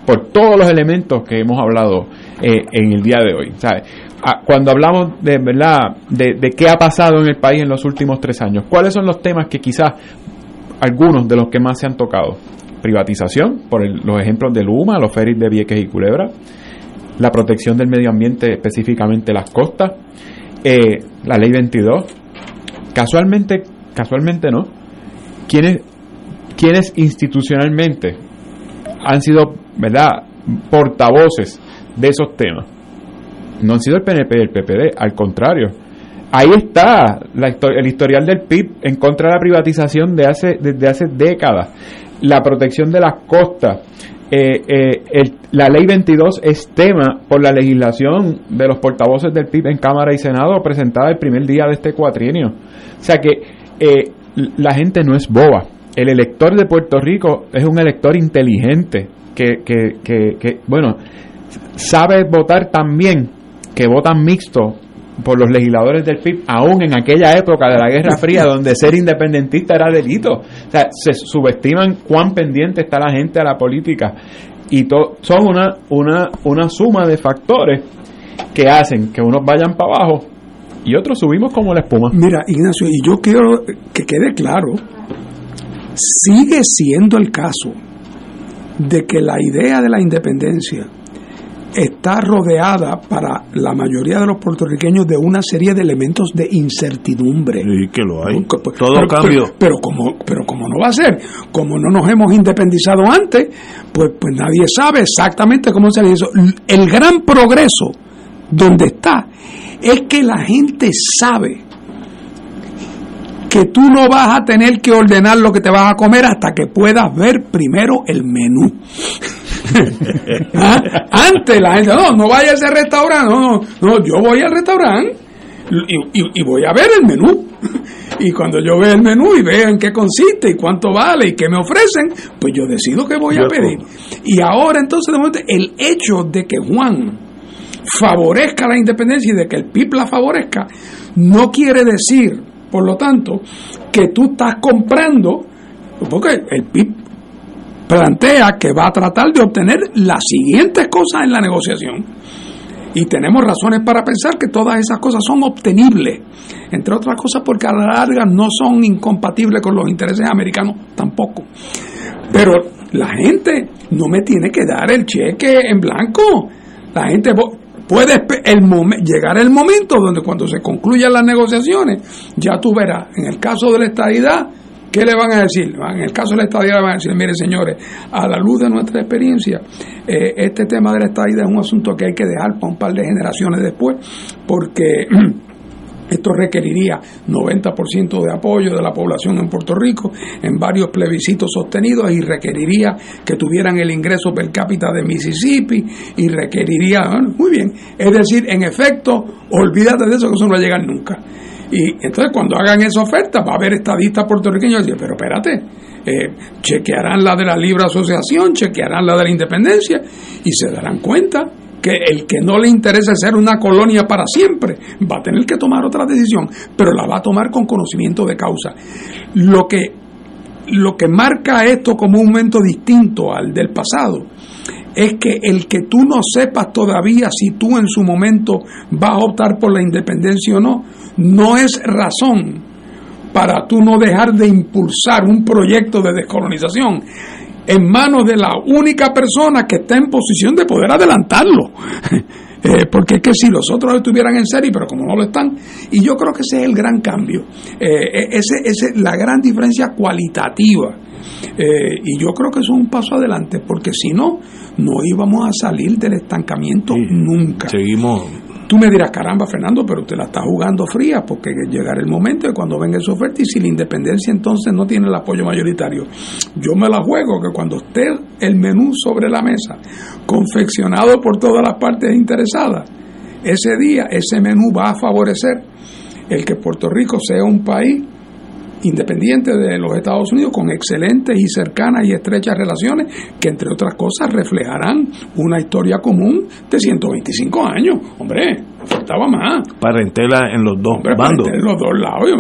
por todos los elementos que hemos hablado eh, en el día de hoy. Cuando hablamos de verdad de qué ha pasado en el país en los últimos tres años, ¿cuáles son los temas que quizás algunos de los que más se han tocado. Privatización, por los ejemplos de Luma, los ferries de Vieques y Culebra, la protección del medio ambiente, específicamente las costas, eh, la ley 22. Casualmente, casualmente no, quienes, quienes institucionalmente han sido, ¿verdad?, portavoces de esos temas. No han sido el PNP y el PPD, al contrario, ahí está el historial del PIB en contra de la privatización de hace, desde hace décadas. La protección de las costas. Eh, eh, la ley 22 es tema por la legislación de los portavoces del PIB en Cámara y Senado presentada el primer día de este cuatrienio. O sea que eh, la gente no es boba. El elector de Puerto Rico es un elector inteligente que, que, que, que bueno, sabe votar también que votan mixto por los legisladores del PIB, aún en aquella época de la Guerra Fría, donde ser independentista era delito. O sea, se subestiman cuán pendiente está la gente a la política. Y son una, una, una suma de factores que hacen que unos vayan para abajo y otros subimos como la espuma. Mira, Ignacio, y yo quiero que quede claro, sigue siendo el caso de que la idea de la independencia está rodeada para la mayoría de los puertorriqueños de una serie de elementos de incertidumbre. Sí, que lo hay. Todo cambio. Pero, como, pero como no va a ser, como no nos hemos independizado antes, pues, pues nadie sabe exactamente cómo se hizo. El gran progreso donde está es que la gente sabe que tú no vas a tener que ordenar lo que te vas a comer hasta que puedas ver primero el menú. ¿Ah? Antes la gente, no, no vaya a ese restaurante, no, no, no, yo voy al restaurante y, voy a ver el menú. Y cuando yo veo el menú y veo en qué consiste y cuánto vale y qué me ofrecen, pues yo decido qué voy a pedir. Y ahora entonces, de momento, el hecho de que Juan favorezca la independencia y de que el PIB la favorezca, no quiere decir, por lo tanto, que tú estás comprando, porque el PIB plantea que va a tratar de obtener las siguientes cosas en la negociación. Y tenemos razones para pensar que todas esas cosas son obtenibles, entre otras cosas porque a la larga no son incompatibles con los intereses americanos tampoco. Pero la gente no me tiene que dar el cheque en blanco. La gente puede llegar el momento donde cuando se concluyan las negociaciones, ya tú verás, en el caso de la estadidad, ¿Qué le van a decir? En el caso de la estadía le van a decir, mire señores, a la luz de nuestra experiencia, eh, este tema de la estadía es un asunto que hay que dejar para un par de generaciones después, porque esto requeriría 90% de apoyo de la población en Puerto Rico en varios plebiscitos sostenidos y requeriría que tuvieran el ingreso per cápita de Mississippi y requeriría, muy bien, es decir, en efecto, olvídate de eso que eso no va a llegar nunca. Y entonces cuando hagan esa oferta va a haber estadistas puertorriqueños decir, pero espérate, eh, chequearán la de la libre asociación, chequearán la de la independencia y se darán cuenta que el que no le interesa ser una colonia para siempre va a tener que tomar otra decisión, pero la va a tomar con conocimiento de causa. Lo que, lo que marca esto como un momento distinto al del pasado es que el que tú no sepas todavía si tú en su momento vas a optar por la independencia o no, no es razón para tú no dejar de impulsar un proyecto de descolonización en manos de la única persona que está en posición de poder adelantarlo. Eh, porque es que si los otros estuvieran en serie, pero como no lo están, y yo creo que ese es el gran cambio, eh, ese es la gran diferencia cualitativa. Eh, y yo creo que eso es un paso adelante, porque si no, no íbamos a salir del estancamiento nunca. Seguimos Tú me dirás, caramba, Fernando, pero te la está jugando fría porque llegará el momento de cuando venga esa oferta y si la independencia entonces no tiene el apoyo mayoritario. Yo me la juego que cuando esté el menú sobre la mesa, confeccionado por todas las partes interesadas, ese día ese menú va a favorecer el que Puerto Rico sea un país independiente de los Estados Unidos con excelentes y cercanas y estrechas relaciones que entre otras cosas reflejarán una historia común de 125 años. Hombre, faltaba más. Parentela en los dos bandos. En los dos lados.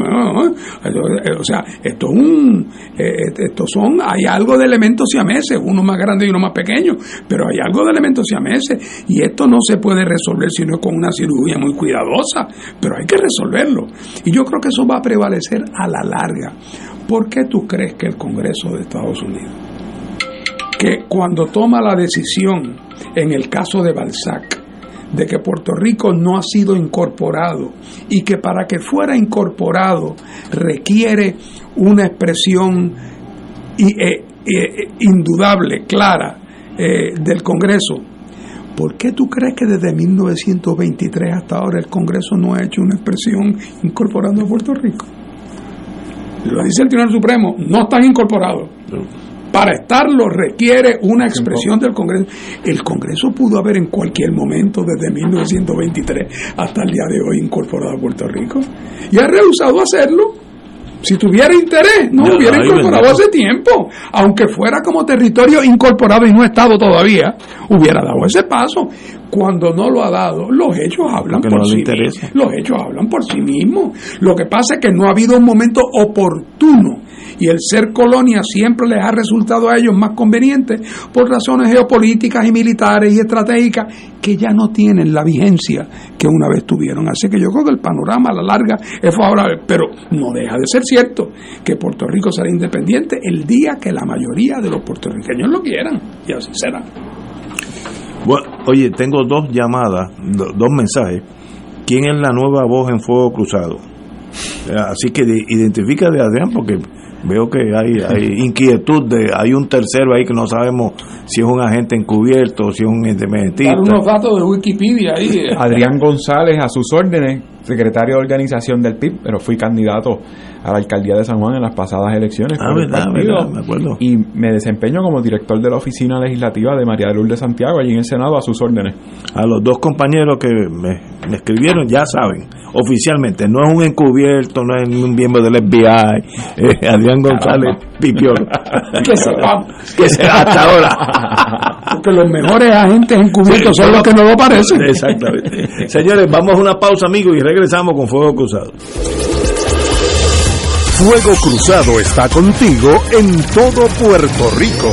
O sea, esto es un. Eh, estos son. Hay algo de elementos siameses, uno más grande y uno más pequeño, pero hay algo de elementos siameses. Y esto no se puede resolver sino con una cirugía muy cuidadosa, pero hay que resolverlo. Y yo creo que eso va a prevalecer a la larga. ¿Por qué tú crees que el Congreso de Estados Unidos, que cuando toma la decisión en el caso de Balzac, de que Puerto Rico no ha sido incorporado y que para que fuera incorporado requiere una expresión eh, eh, indudable, clara, eh, del Congreso. ¿Por qué tú crees que desde 1923 hasta ahora el Congreso no ha hecho una expresión incorporando a Puerto Rico? Lo dice el Tribunal Supremo, no están incorporados. Para estarlo requiere una expresión del Congreso. El Congreso pudo haber en cualquier momento, desde 1923 hasta el día de hoy, incorporado a Puerto Rico. Y ha rehusado hacerlo. Si tuviera interés, no, hubiera incorporado hace tiempo. Aunque fuera como territorio incorporado y no estado todavía, hubiera dado ese paso. Cuando no lo ha dado, los hechos hablan por sí mismos. Los hechos hablan por sí mismos. Lo que pasa es que no ha habido un momento oportuno y el ser colonia siempre les ha resultado a ellos más conveniente por razones geopolíticas y militares y estratégicas que ya no tienen la vigencia que una vez tuvieron. Así que yo creo que el panorama a la larga es favorable, pero no deja de ser cierto que Puerto Rico será independiente el día que la mayoría de los puertorriqueños lo quieran, y así será. Bueno, oye, tengo dos llamadas, dos mensajes. ¿Quién es la nueva voz en Fuego Cruzado? Así que identifica de Adrián porque veo que hay, hay inquietud de hay un tercero ahí que no sabemos si es un agente encubierto si es un independentista unos datos de Wikipedia ahí Adrián González a sus órdenes secretario de organización del PIB pero fui candidato a la alcaldía de San Juan en las pasadas elecciones ah, verdad, me acuerdo. y me desempeño como director de la oficina legislativa de María de Lourdes Santiago allí en el Senado a sus órdenes a los dos compañeros que me me escribieron, ya saben, oficialmente, no es un encubierto, no es un miembro del FBI, eh, Adrián González Pipiolo. que se va. que se hasta ahora. Porque los mejores agentes encubiertos son los que no lo parecen. Exactamente. Señores, vamos a una pausa, amigos, y regresamos con Fuego Cruzado. Fuego Cruzado está contigo en todo Puerto Rico.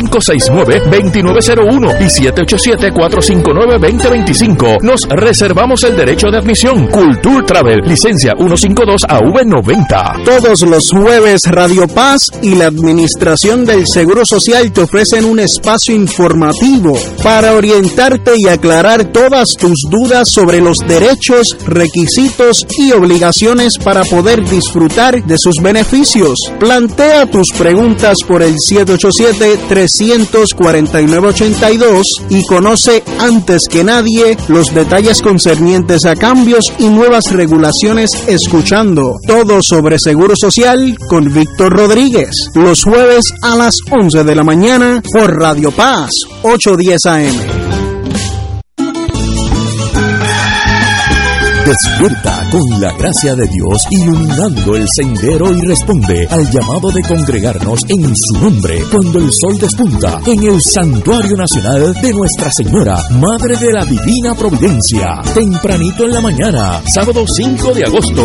569-2901 y 787-459-2025. Nos reservamos el derecho de admisión. Culture Travel, licencia 152AV90. Todos los jueves Radio Paz y la Administración del Seguro Social te ofrecen un espacio informativo para orientarte y aclarar todas tus dudas sobre los derechos, requisitos y obligaciones para poder disfrutar de sus beneficios. Plantea tus preguntas por el 787 349-82 y conoce antes que nadie los detalles concernientes a cambios y nuevas regulaciones escuchando todo sobre Seguro Social con Víctor Rodríguez los jueves a las 11 de la mañana por Radio Paz 810 AM. Despierta con la gracia de Dios iluminando el sendero y responde al llamado de congregarnos en su nombre cuando el sol despunta en el Santuario Nacional de Nuestra Señora, Madre de la Divina Providencia, tempranito en la mañana, sábado 5 de agosto.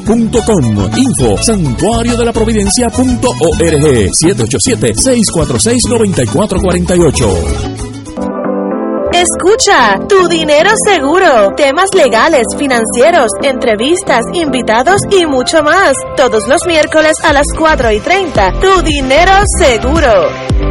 Info santuario de la providencia.org 787-646-9448. Escucha, tu dinero seguro, temas legales, financieros, entrevistas, invitados y mucho más. Todos los miércoles a las 4 y 30. Tu dinero seguro.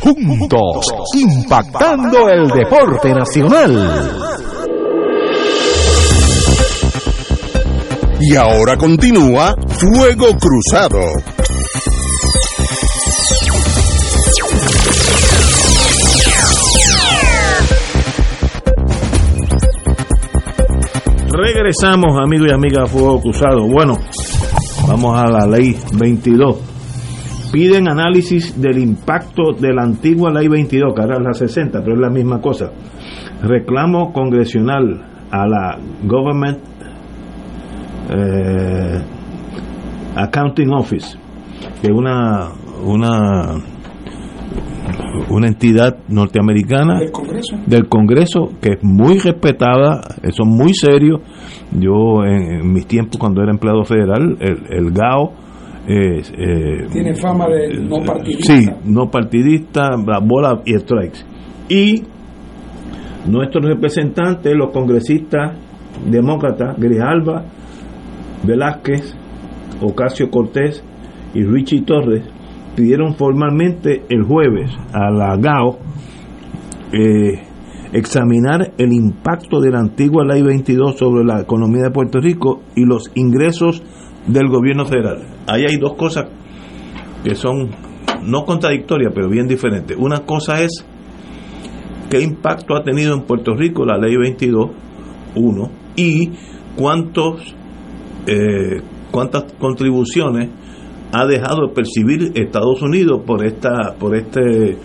juntos, impactando el deporte nacional. Y ahora continúa Fuego Cruzado. Regresamos, amigos y amigas, a Fuego Cruzado. Bueno, vamos a la ley 22 piden análisis del impacto de la antigua ley 22, que ahora es la 60, pero es la misma cosa. Reclamo congresional a la Government eh, Accounting Office, que es una, una, una entidad norteamericana del Congreso. del Congreso que es muy respetada, son muy serios. Yo en, en mis tiempos cuando era empleado federal, el, el GAO, eh, eh, Tiene fama de no partidista. Sí, no partidista, la bola y strikes. Y nuestros representantes, los congresistas demócratas, Grijalba, Velázquez, Ocasio Cortés y Richie Torres, pidieron formalmente el jueves a la GAO eh, examinar el impacto de la antigua Ley 22 sobre la economía de Puerto Rico y los ingresos del gobierno federal. Ahí hay dos cosas que son no contradictorias, pero bien diferentes. Una cosa es qué impacto ha tenido en Puerto Rico la ley 22, uno, y cuántos, eh, cuántas contribuciones ha dejado de percibir Estados Unidos por esta, por este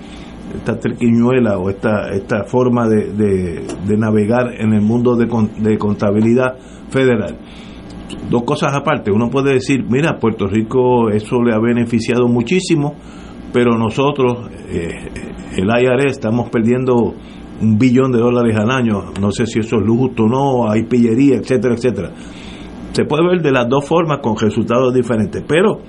esta triquiñuela o esta, esta forma de, de, navegar en el mundo de, de contabilidad federal dos cosas aparte. Uno puede decir, mira, Puerto Rico eso le ha beneficiado muchísimo, pero nosotros, eh, el IRS, estamos perdiendo un billón de dólares al año. No sé si eso es justo o no, hay pillería, etcétera, etcétera. Se puede ver de las dos formas con resultados diferentes, pero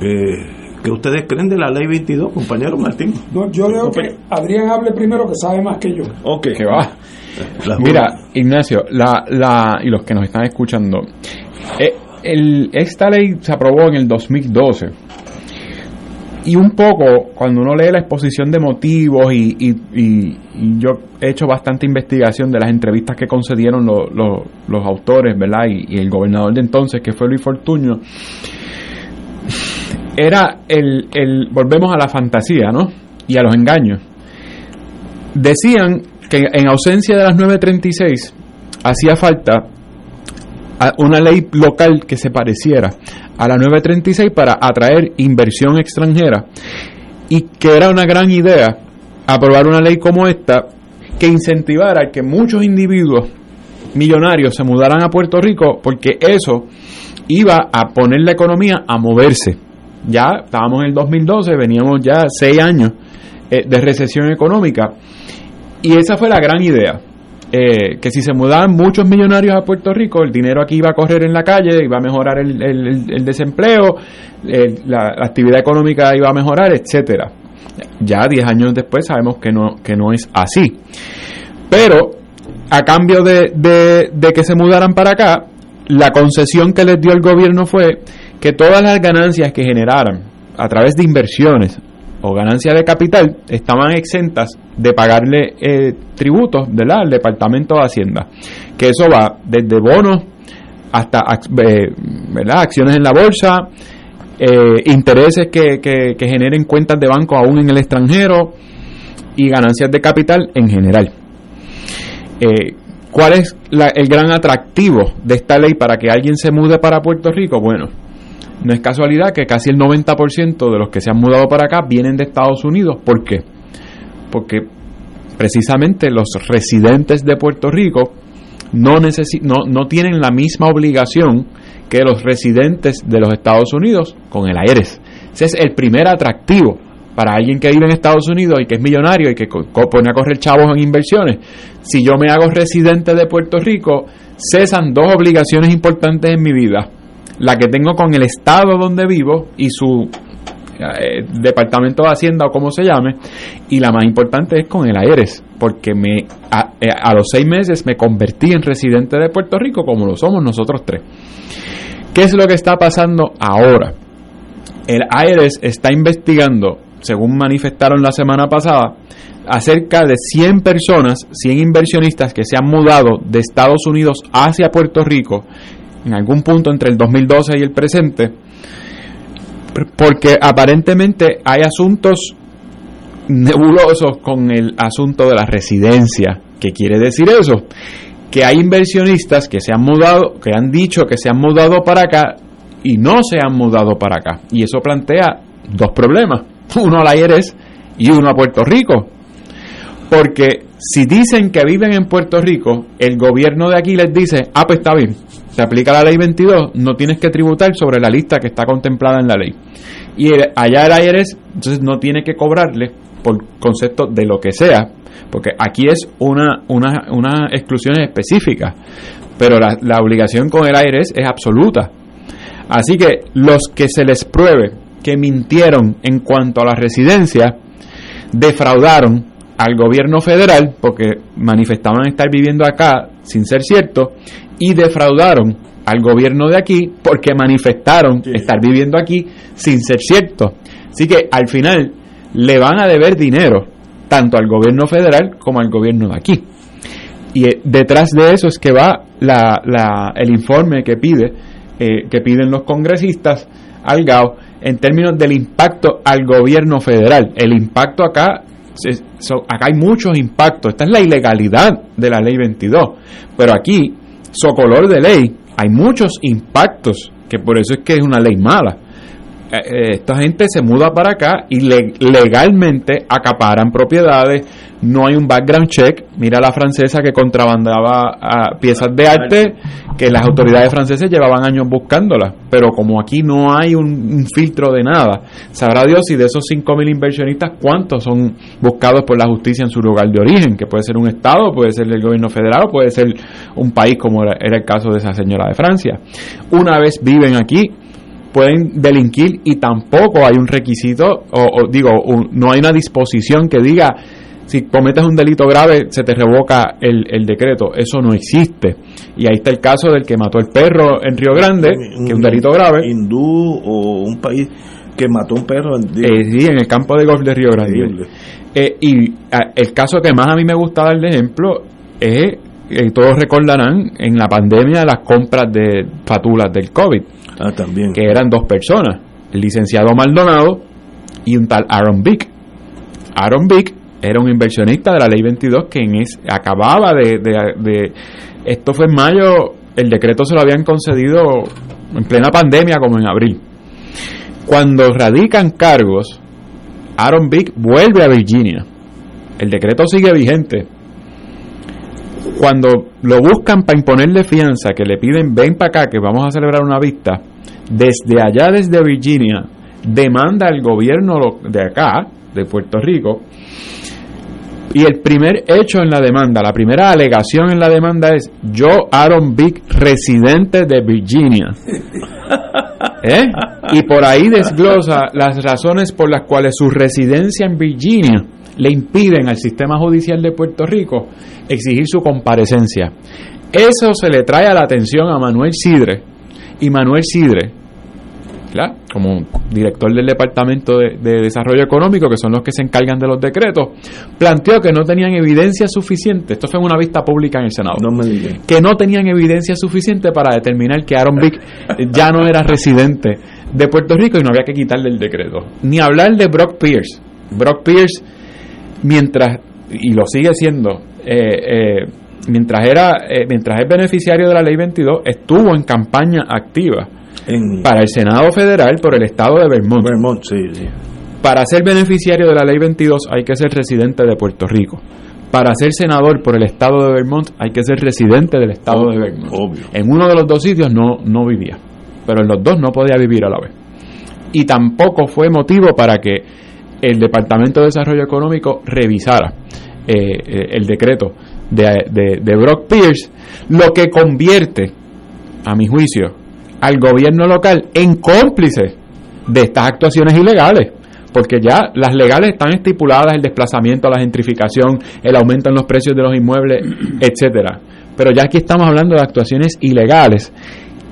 eh, ¿qué ustedes creen de la ley 22, compañero Martín? yo creo que Adrián hable primero, que sabe más que yo. Ok. Que va. Mira, Ignacio, la, la, y los que nos están escuchando, eh, esta ley se aprobó en el 2012 y un poco, cuando uno lee la exposición de motivos y, y, yo he hecho bastante investigación de las entrevistas que concedieron los autores, ¿verdad? Y, el gobernador de entonces, que fue Luis Fortuño, era el, el, volvemos a la fantasía, ¿no? Y a los engaños. Decían que en ausencia de las 936 hacía falta una ley local que se pareciera a la 936 para atraer inversión extranjera y que era una gran idea aprobar una ley como esta que incentivara que muchos individuos millonarios se mudaran a Puerto Rico porque eso iba a poner la economía a moverse. Ya estábamos en el 2012, veníamos ya seis años eh, de recesión económica y esa fue la gran idea. Eh, que si se mudaban muchos millonarios a Puerto Rico, el dinero aquí iba a correr en la calle, iba a mejorar el, desempleo, la, actividad económica iba a mejorar, etcétera. Ya 10 años después sabemos que no, que no es así. Pero a cambio de, de que se mudaran para acá, la concesión que les dio el gobierno fue que todas las ganancias que generaran a través de inversiones o ganancias de capital estaban exentas de pagarle eh, tributos al Departamento de Hacienda. Que eso va desde bonos hasta eh, acciones en la bolsa, eh, intereses que, generen cuentas de banco aún en el extranjero y ganancias de capital en general. ¿Cuál es el gran atractivo de esta ley para que alguien se mude para Puerto Rico? Bueno, no es casualidad que casi el 90% de los que se han mudado para acá vienen de Estados Unidos. ¿Por qué? Porque precisamente los residentes de Puerto Rico no, no, no tienen la misma obligación que los residentes de los Estados Unidos con el AERES. Ese es el primer atractivo para alguien que vive en Estados Unidos y que es millonario y que pone a correr chavos en inversiones. Si yo me hago residente de Puerto Rico, cesan dos obligaciones importantes en mi vida la que tengo con el estado donde vivo y su eh, departamento de hacienda o como se llame y la más importante es con el AERES porque me eh, a, los seis meses me convertí en residente de Puerto Rico como lo somos nosotros tres ¿qué es lo que está pasando ahora? el AERES está investigando según manifestaron la semana pasada acerca de 100 personas, 100 inversionistas que se han mudado de Estados Unidos hacia Puerto Rico en algún punto entre el 2012 y el presente, porque aparentemente hay asuntos nebulosos con el asunto de la residencia. ¿Qué quiere decir eso? Que hay inversionistas que se han mudado, que han dicho que se han mudado para acá y no se han mudado para acá. Y eso plantea dos problemas. Uno a la IRS y uno a Puerto Rico. Porque si dicen que viven en Puerto Rico, el gobierno de aquí les dice, ah, pues está bien, se aplica la ley 22, no tienes que tributar sobre la lista que está contemplada en la ley. Y allá el IRS, entonces no tiene que cobrarle por concepto de lo que sea, porque aquí es una, una, una exclusión específica, pero la, la obligación con el IRS es absoluta. Así que los que se les pruebe que mintieron en cuanto a la residencia, defraudaron al gobierno federal, porque manifestaban estar viviendo acá sin ser cierto, y defraudaron al gobierno de aquí porque manifestaron estar viviendo aquí sin ser cierto. Así que al final le van a deber dinero tanto al gobierno federal como al gobierno de aquí. Y eh, detrás de eso es que va la, la, el informe que pide eh, que piden los congresistas al GAO en términos del impacto al gobierno federal. El impacto acá Se- so- acá hay muchos impactos. Esta es la ilegalidad de la ley 22. Pero aquí, socolor de ley, hay muchos impactos, que por eso es que es una ley mala. Eh, eh, esta gente se muda para acá y le- legalmente acaparan propiedades, no hay un background check. Mira la francesa que contrabandaba ah, piezas de arte que las autoridades francesas llevaban años buscándolas, pero como aquí no hay un, filtro de nada, sabrá Dios si de esos 5.000 inversionistas cuántos son buscados por la justicia en su lugar de origen, que puede ser un estado, puede ser el gobierno federal, puede ser un país como era el caso de esa señora de Francia. Una vez viven aquí, pueden delinquir y tampoco hay un requisito, o, o digo, un- no hay una disposición que diga si cometes un delito grave se te revoca el, el decreto. Eso no existe. Y ahí está el caso del que mató el perro en Río Grande, que es un delito grave. Hindú o un país que mató un perro. en- Eh, sí, en el campo de golf de Río Grande. Eh, y ah, el caso que más a mí me gusta dar de ejemplo es, eh, todos recordarán, en la pandemia las compras de fatulas del COVID. Ah, también. Que eran dos personas, el licenciado Maldonado y un tal Aaron Vick. Aaron Vick era un inversionista de la ley 22 que en es, acababa de, de- de- Esto fue en mayo, el decreto se lo habían concedido en plena pandemia como en abril. Cuando radican cargos, Aaron Vick vuelve a Virginia. El decreto sigue vigente. Cuando lo buscan para imponerle fianza, que le piden ven para acá, que vamos a celebrar una vista, desde allá, desde Virginia, demanda al gobierno de acá, de Puerto Rico, y el primer hecho en la demanda, la primera alegación en la demanda es yo, Aaron Vick, residente de Virginia. ¿Eh? Y por ahí desglosa las razones por las cuales su residencia en Virginia le impiden al sistema judicial de Puerto Rico exigir su comparecencia. Eso se le trae a la atención a Manuel Sidre. Y Manuel Sidre, ¿verdad? como director del Departamento de, de Desarrollo Económico, que son los que se encargan de los decretos, planteó que no tenían evidencia suficiente. Esto fue en una vista pública en el Senado. No me. Que no tenían evidencia suficiente para determinar que Aaron Vick ya no era residente de Puerto Rico y no había que quitarle el decreto. Ni hablar de Brock Pierce. Brock Pierce, mientras, y lo sigue siendo, eh, eh, mientras era eh, mientras es beneficiario de la ley 22 estuvo en campaña activa para el Senado Federal por el estado de Vermont. Vermont, sí, sí. Para ser beneficiario de la ley 22 hay que ser residente de Puerto Rico. Para ser senador por el estado de Vermont hay que ser residente del estado de Vermont. En uno de los dos sitios no, no vivía, pero en los dos no podía vivir a la vez. Y tampoco fue motivo para que el Departamento de Desarrollo Económico revisara eh, eh, el decreto de, de- de Brock Pierce, lo que convierte, a mi juicio, al gobierno local en cómplice de estas actuaciones ilegales. Porque ya las legales están estipuladas, el desplazamiento, la gentrificación, el aumento en los precios de los inmuebles, etcétera. Pero ya aquí estamos hablando de actuaciones ilegales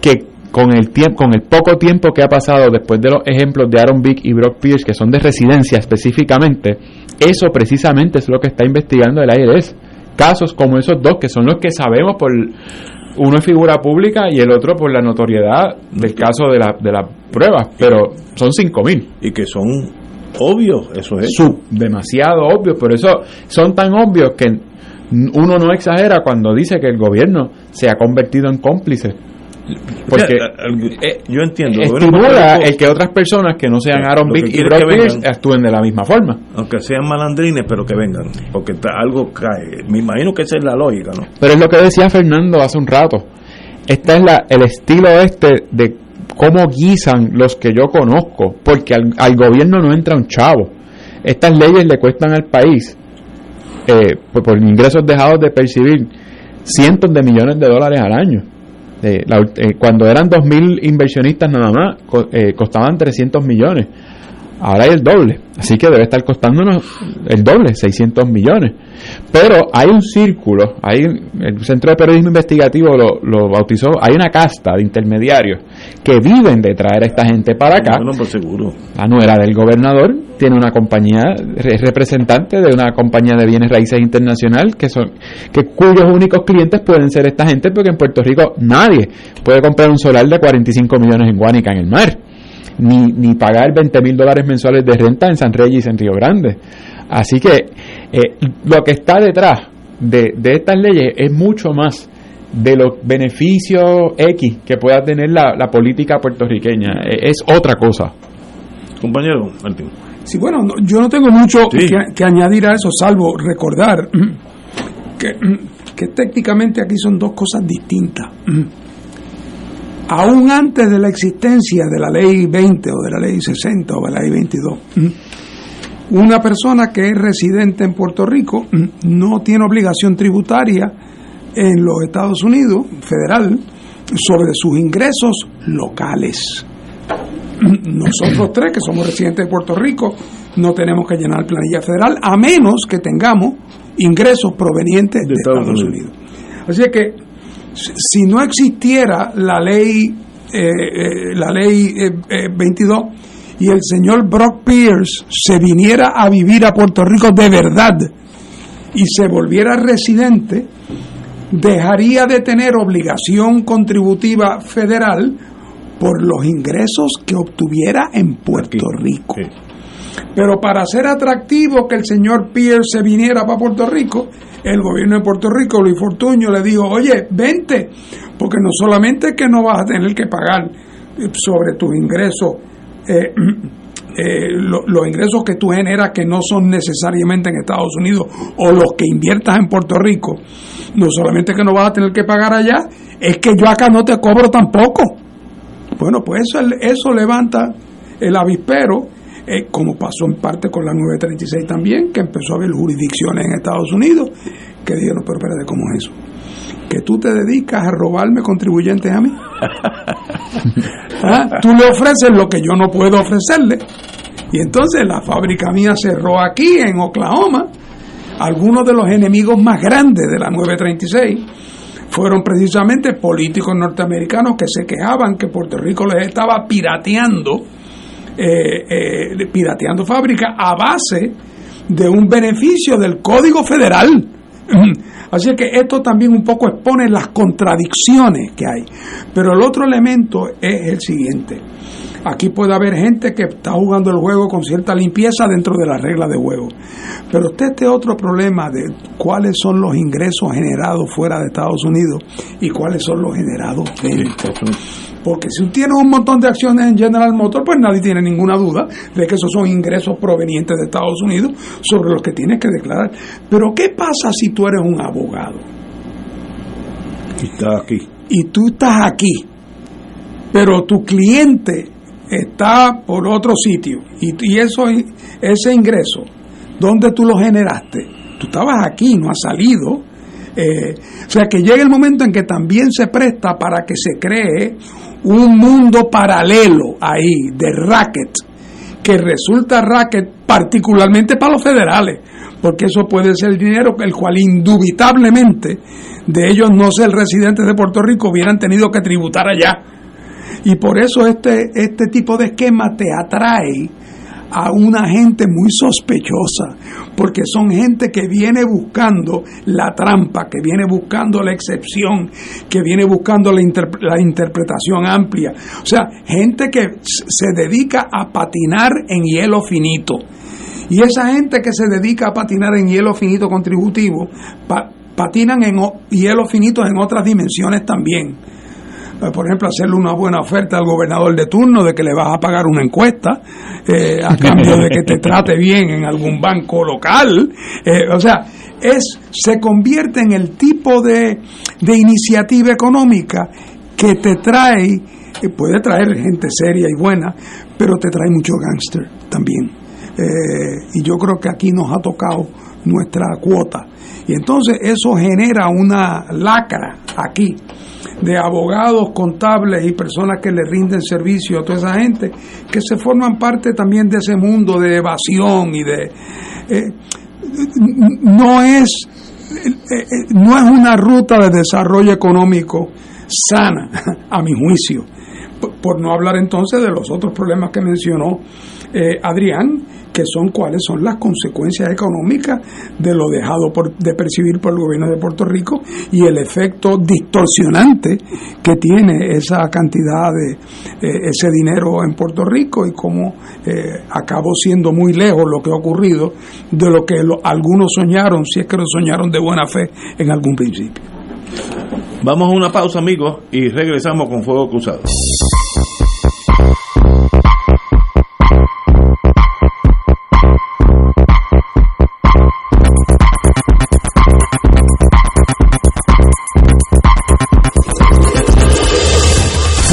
que con el tiempo, con el poco tiempo que ha pasado después de los ejemplos de Aaron Vick y Brock Pierce, que son de residencia específicamente, eso precisamente es lo que está investigando el IRS. Casos como esos dos, que son los que sabemos por uno es figura pública y el otro por la notoriedad del caso de, la, de las pruebas, pero son 5.000. Y que son obvios, eso es. Demasiado obvios, por eso son tan obvios que uno no exagera cuando dice que el gobierno se ha convertido en cómplice. Porque eh, yo entiendo. estimula el que otras personas que no sean Aaron Vick y Brock. Pierce actúen de la misma forma. aunque sean malandrines, pero que vengan, porque algo cae. Me imagino que esa es la lógica, ¿no? Pero es lo que decía Fernando hace un rato. Este es la, el estilo este de cómo guisan los que yo conozco, porque al, al gobierno no entra un chavo. Estas leyes le cuestan al país, eh, por, por ingresos dejados de percibir, cientos de millones de dólares al año. Eh, la eh, cuando eran 2.000 inversionistas nada más, co- eh, costaban 300 millones. Ahora hay el doble, así que debe estar costándonos el doble, 600 millones. Pero hay un círculo, hay el Centro de Periodismo Investigativo lo, lo bautizó, hay una casta de intermediarios que viven de traer a esta gente para acá. Bueno, por seguro. La nuera del gobernador tiene una compañía, es representante de una compañía de bienes raíces internacional que son que cuyos únicos clientes pueden ser esta gente porque en Puerto Rico nadie puede comprar un solar de 45 millones en Guánica en el mar ni, ni pagar 20 mil dólares mensuales de renta en San Reyes en Río Grande. Así que eh, lo que está detrás de, de estas leyes es mucho más de los beneficios X que pueda tener la, la política puertorriqueña. Eh, Es otra cosa. Compañero Martín. Sí, bueno, no- yo no tengo mucho que, que añadir a eso, salvo recordar que, que técnicamente aquí son dos cosas distintas. Aún antes de la existencia de la ley 20 o de la ley 60 o de la ley 22, una persona que es residente en Puerto Rico no tiene obligación tributaria en los Estados Unidos, federal, sobre sus ingresos locales. Nosotros tres, que somos residentes de Puerto Rico, no tenemos que llenar planilla federal, a menos que tengamos ingresos provenientes de, Estados, Unidos. Así que, si no existiera la ley, eh, eh, la ley eh, eh, 22 y el señor Brock Pierce se viniera a vivir a Puerto Rico de verdad y se volviera residente, dejaría de tener obligación contributiva federal por los ingresos que obtuviera en Puerto Rico. Pero para ser atractivo que el señor Pierce se viniera para Puerto Rico, el gobierno de Puerto Rico, Luis Fortuño, le dijo, oye, vente, porque no solamente que no vas a tener que pagar eh, sobre tus ingresos, eh, eh, lo- los ingresos que tú generas que no son necesariamente en Estados Unidos o los que inviertas en Puerto Rico, no solamente que no vas a tener que pagar allá, es que yo acá no te cobro tampoco. Bueno, pues eso, eso levanta el avispero, eh, como pasó en parte con la 936 también, que empezó a haber jurisdicciones en Estados Unidos que dijeron, pero espérate, ¿cómo es eso? Que tú te dedicas a robarme contribuyentes a mí. ¿Ah? Tú le ofreces lo que yo no puedo ofrecerle. Y entonces la fábrica mía cerró aquí en Oklahoma. Algunos de los enemigos más grandes de la 936 fueron precisamente políticos norteamericanos que se quejaban que Puerto Rico les estaba pirateando, eh, eh, pirateando fábricas a base de un beneficio del Código Federal. Así que esto también un poco expone las contradicciones que hay. Pero el otro elemento es el siguiente. Aquí puede haber gente que está jugando el juego con cierta limpieza dentro de las reglas de juego. Pero usted este otro problema de cuáles son los ingresos generados fuera de Estados Unidos y cuáles son los generados dentro. Porque si usted tiene un montón de acciones en General Motors, pues nadie tiene ninguna duda de que esos son ingresos provenientes de Estados Unidos sobre los que tienes que declarar. Pero ¿qué pasa si tú eres un abogado? Y está aquí. y tú estás aquí, pero tu cliente está por otro sitio y, y eso ese ingreso, ¿dónde tú lo generaste? Tú estabas aquí, no has salido. Eh, o sea que llega el momento en que también se presta para que se cree un mundo paralelo ahí de racket, que resulta racket particularmente para los federales, porque eso puede ser dinero el cual indubitablemente de ellos no ser residentes de Puerto Rico hubieran tenido que tributar allá. Y por eso este, este tipo de esquema te atrae a una gente muy sospechosa, porque son gente que viene buscando la trampa, que viene buscando la excepción, que viene buscando la, la interpretación amplia. O sea, gente que se dedica a patinar en hielo finito. Y esa gente que se dedica a patinar en hielo finito contributivo, pa- patinan en hielo finitos en otras dimensiones también. Eh, Por ejemplo, hacerle una buena oferta al gobernador de turno de que le vas a pagar una encuesta eh, a cambio de que te trate bien en algún banco local. Eh, o sea, es se convierte en el tipo de, de iniciativa económica que te trae, puede traer gente seria y buena, pero te trae mucho gángster también. Y yo creo que aquí nos ha tocado nuestra cuota. Y entonces eso genera una lacra aquí de abogados, contables y personas que le rinden servicio a toda esa gente que se forman parte también de ese mundo de evasión y de... eh, no es eh, eh, no es una ruta de desarrollo económico sana, a mi juicio. Por, no hablar entonces de los otros problemas que mencionó Adrián, que son cuáles son las consecuencias económicas de lo dejado por, de percibir por el gobierno de Puerto Rico y el efecto distorsionante que tiene esa cantidad de eh, ese dinero en Puerto Rico y cómo eh, acabó siendo muy lejos lo que ha ocurrido de lo que algunos soñaron, si es que lo soñaron de buena fe en algún principio. Vamos a una pausa, amigos, y regresamos con Fuego Cruzado.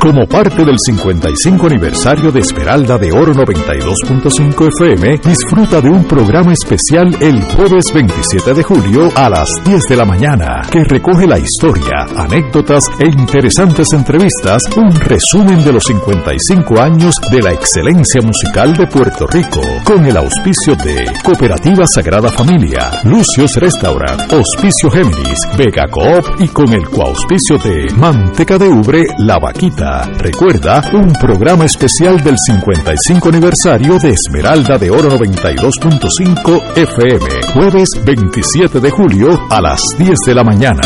Como parte del 55 aniversario de Esmeralda de Oro 92.5 FM, disfruta de un programa especial el jueves 27 de julio a las 10 de la mañana, que recoge la historia, anécdotas e interesantes entrevistas, un resumen de los 55 años de la excelencia musical de Puerto Rico, con el auspicio de Cooperativa Sagrada Familia, Lucios Restaurant, Hospicio Géminis, Vega Coop y con el coauspicio de Manteca de Ubre, La Vaquita. Recuerda, un programa especial del 55 aniversario de Esmeralda de Oro 92.5 FM, jueves 27 de julio a las 10 de la mañana.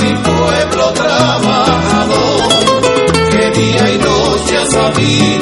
Mi pueblo trabajador, que día y noche.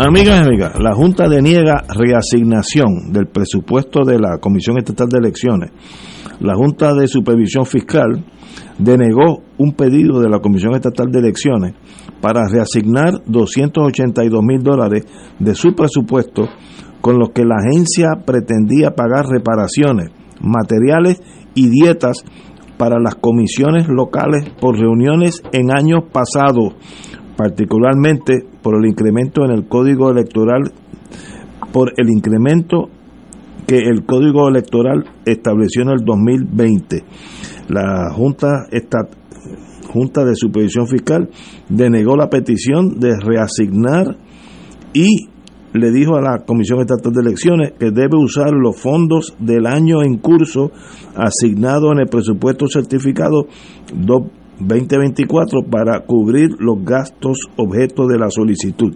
Amigas y amigas, la Junta deniega reasignación del presupuesto de la Comisión Estatal de Elecciones. La Junta de Supervisión Fiscal denegó un pedido de la Comisión Estatal de Elecciones para reasignar 282 mil dólares de su presupuesto con los que la agencia pretendía pagar reparaciones, materiales y dietas para las comisiones locales por reuniones en años pasados, particularmente por el incremento en el código electoral, por el incremento que el código electoral estableció en el 2020. La Junta, esta, Junta de Supervisión Fiscal denegó la petición de reasignar y le dijo a la Comisión Estatal de Elecciones que debe usar los fondos del año en curso asignados en el presupuesto certificado 2024 para cubrir los gastos objeto de la solicitud.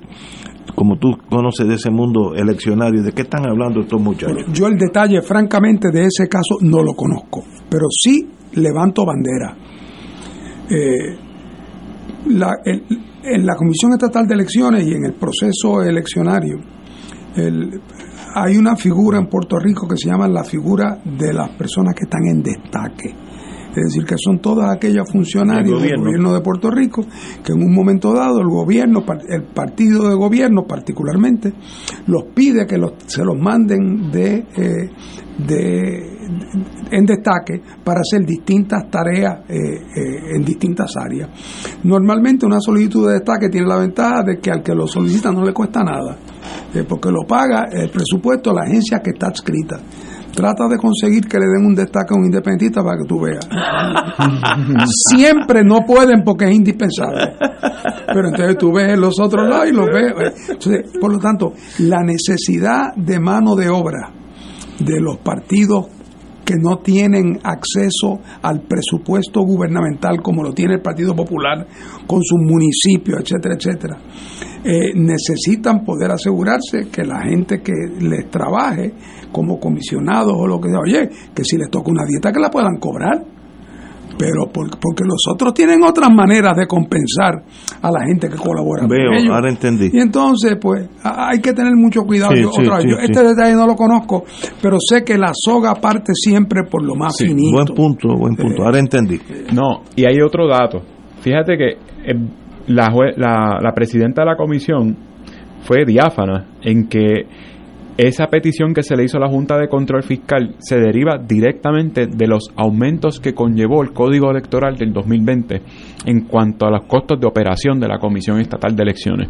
Como tú conoces de ese mundo eleccionario, ¿de qué están hablando estos muchachos? Yo el detalle, francamente, de ese caso no lo conozco, pero sí levanto bandera. Eh, la, el, en la Comisión Estatal de Elecciones y en el proceso eleccionario, el, hay una figura en Puerto Rico que se llama la figura de las personas que están en destaque. Es decir, que son todas aquellas funcionarios del gobierno de Puerto Rico que en un momento dado el gobierno, el partido de gobierno particularmente, los pide que los, se los manden de, eh, de, en destaque para hacer distintas tareas eh, eh, en distintas áreas. Normalmente una solicitud de destaque tiene la ventaja de que al que lo solicita no le cuesta nada, porque lo paga el presupuesto de la agencia que está adscrita. Trata de conseguir que le den un destaque a un independentista para que tú veas. Siempre no pueden porque es indispensable. Pero entonces tú ves los otros lados y los ves. Por lo tanto, la necesidad de mano de obra de los partidos que no tienen acceso al presupuesto gubernamental como lo tiene el Partido Popular con sus municipios, etcétera, etcétera, eh, necesitan poder asegurarse que la gente que les trabaje como comisionados o lo que sea, oye, que si les toca una dieta que la puedan cobrar. pero porque los otros tienen otras maneras de compensar a la gente que colabora Veo, con ellos. ahora entendí. Y entonces, pues, hay que tener mucho cuidado. Sí, Yo- sí, otra vez, sí, yo sí. Este detalle no lo conozco, pero sé que la soga parte siempre por lo más finito. Buen punto, buen punto. Ahora entendí. No, y hay otro dato. Fíjate que eh, la, jue- la, la presidenta de la comisión fue diáfana en que esa petición que se le hizo a la Junta de Control Fiscal se deriva directamente de los aumentos que conllevó el Código Electoral del 2020 en cuanto a los costos de operación de la Comisión Estatal de Elecciones.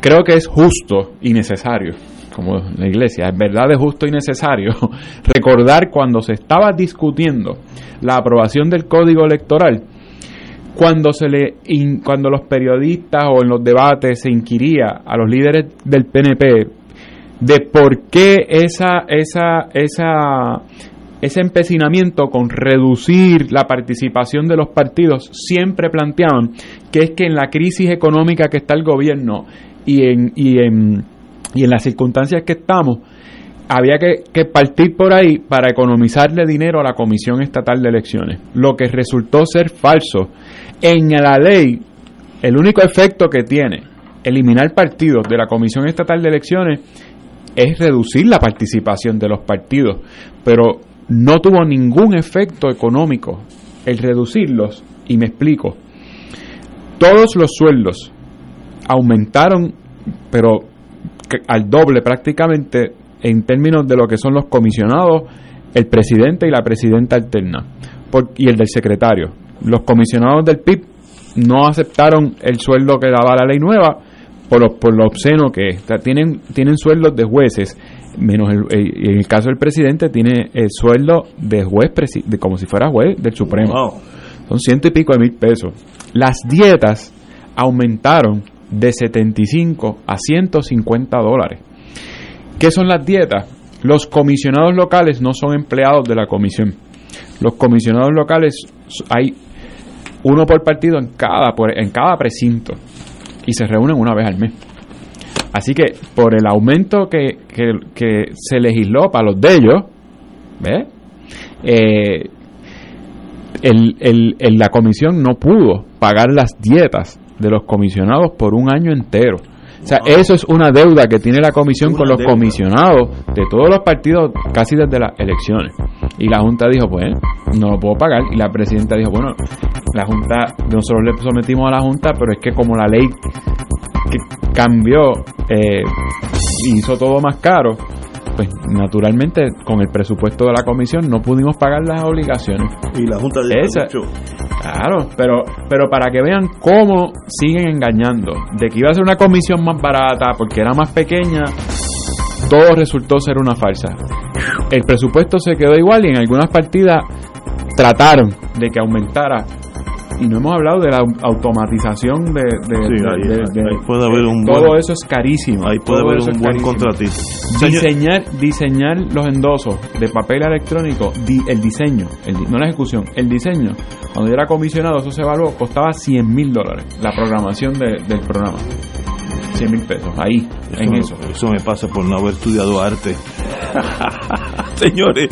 Creo que es justo y necesario, como la Iglesia, es verdad es justo y necesario recordar cuando se estaba discutiendo la aprobación del Código Electoral cuando se le cuando los periodistas o en los debates se inquiría a los líderes del PNP de por qué esa esa ese empecinamiento con reducir la participación de los partidos siempre planteaban que es que en la crisis económica que está el gobierno y en y en y en las circunstancias que estamos había que, que partir por ahí para economizarle dinero a la Comisión Estatal de Elecciones, lo que resultó ser falso. En la ley, el único efecto que tiene eliminar partidos de la Comisión Estatal de Elecciones es reducir la participación de los partidos, pero no tuvo ningún efecto económico el reducirlos, y me explico. Todos los sueldos aumentaron, pero al doble prácticamente en términos de lo que son los comisionados, el presidente y la presidenta alterna, por- y el del secretario. Los comisionados del PIB no aceptaron el sueldo que daba la ley nueva por lo, por lo obsceno que es. O sea, tienen, tienen sueldos de jueces, menos el, el- en el caso del presidente tiene el sueldo de juez, presi- de, como si fuera juez del Supremo. Son ciento y pico de mil pesos. Las dietas aumentaron de 75 a 150 dólares. ¿Qué son las dietas? Los comisionados locales no son empleados de la comisión. Los comisionados locales hay uno por partido en cada en cada precinto y se reúnen una vez al mes. Así que por el aumento que, que, que se legisló para los de ellos, ¿ves? Eh, el, el- el- la comisión no pudo pagar las dietas de los comisionados por un año entero. O sea, eso es una deuda que tiene la comisión con los deuda. comisionados de todos los partidos casi desde las elecciones. Y la Junta dijo, pues, no lo puedo pagar. Y la presidenta dijo, bueno, la Junta, nosotros le sometimos a la Junta, pero es que como la ley que cambió eh, hizo todo más caro, pues naturalmente con el presupuesto de la comisión no pudimos pagar las obligaciones. Y la Junta de Esa- Claro, pero, pero para que vean cómo siguen engañando, de que iba a ser una comisión más barata porque era más pequeña, todo resultó ser una farsa. El presupuesto se quedó igual y en algunas partidas trataron de que aumentara. Y no hemos hablado de la au- automatización de, de- Sí, ahí- de- de- ahí puede haber un todo buen- eso es carísimo. Ahí puede haber un buen contratista. Diseñar, diseñar los endosos de papel electrónico, di- el diseño, el no la ejecución, el diseño. Cuando yo era comisionado, eso se evaluó, costaba 100 mil dólares la programación de- del programa. 100 mil pesos, ahí, en eso. Eso me pasa por no haber estudiado arte. Señores,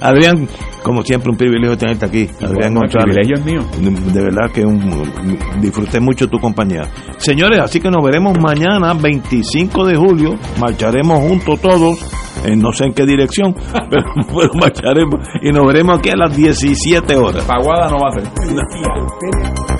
Adrián, como siempre, un privilegio tenerte aquí. Adrián el González. privilegio es mío. De, de verdad que un- disfruté mucho tu compañía. Señores, así que nos veremos mañana, 25 de julio. Marcharemos juntos todos. En no sé en qué dirección, pero, pero marcharemos. Y nos veremos aquí a las 17 horas. Paguada no va a ser.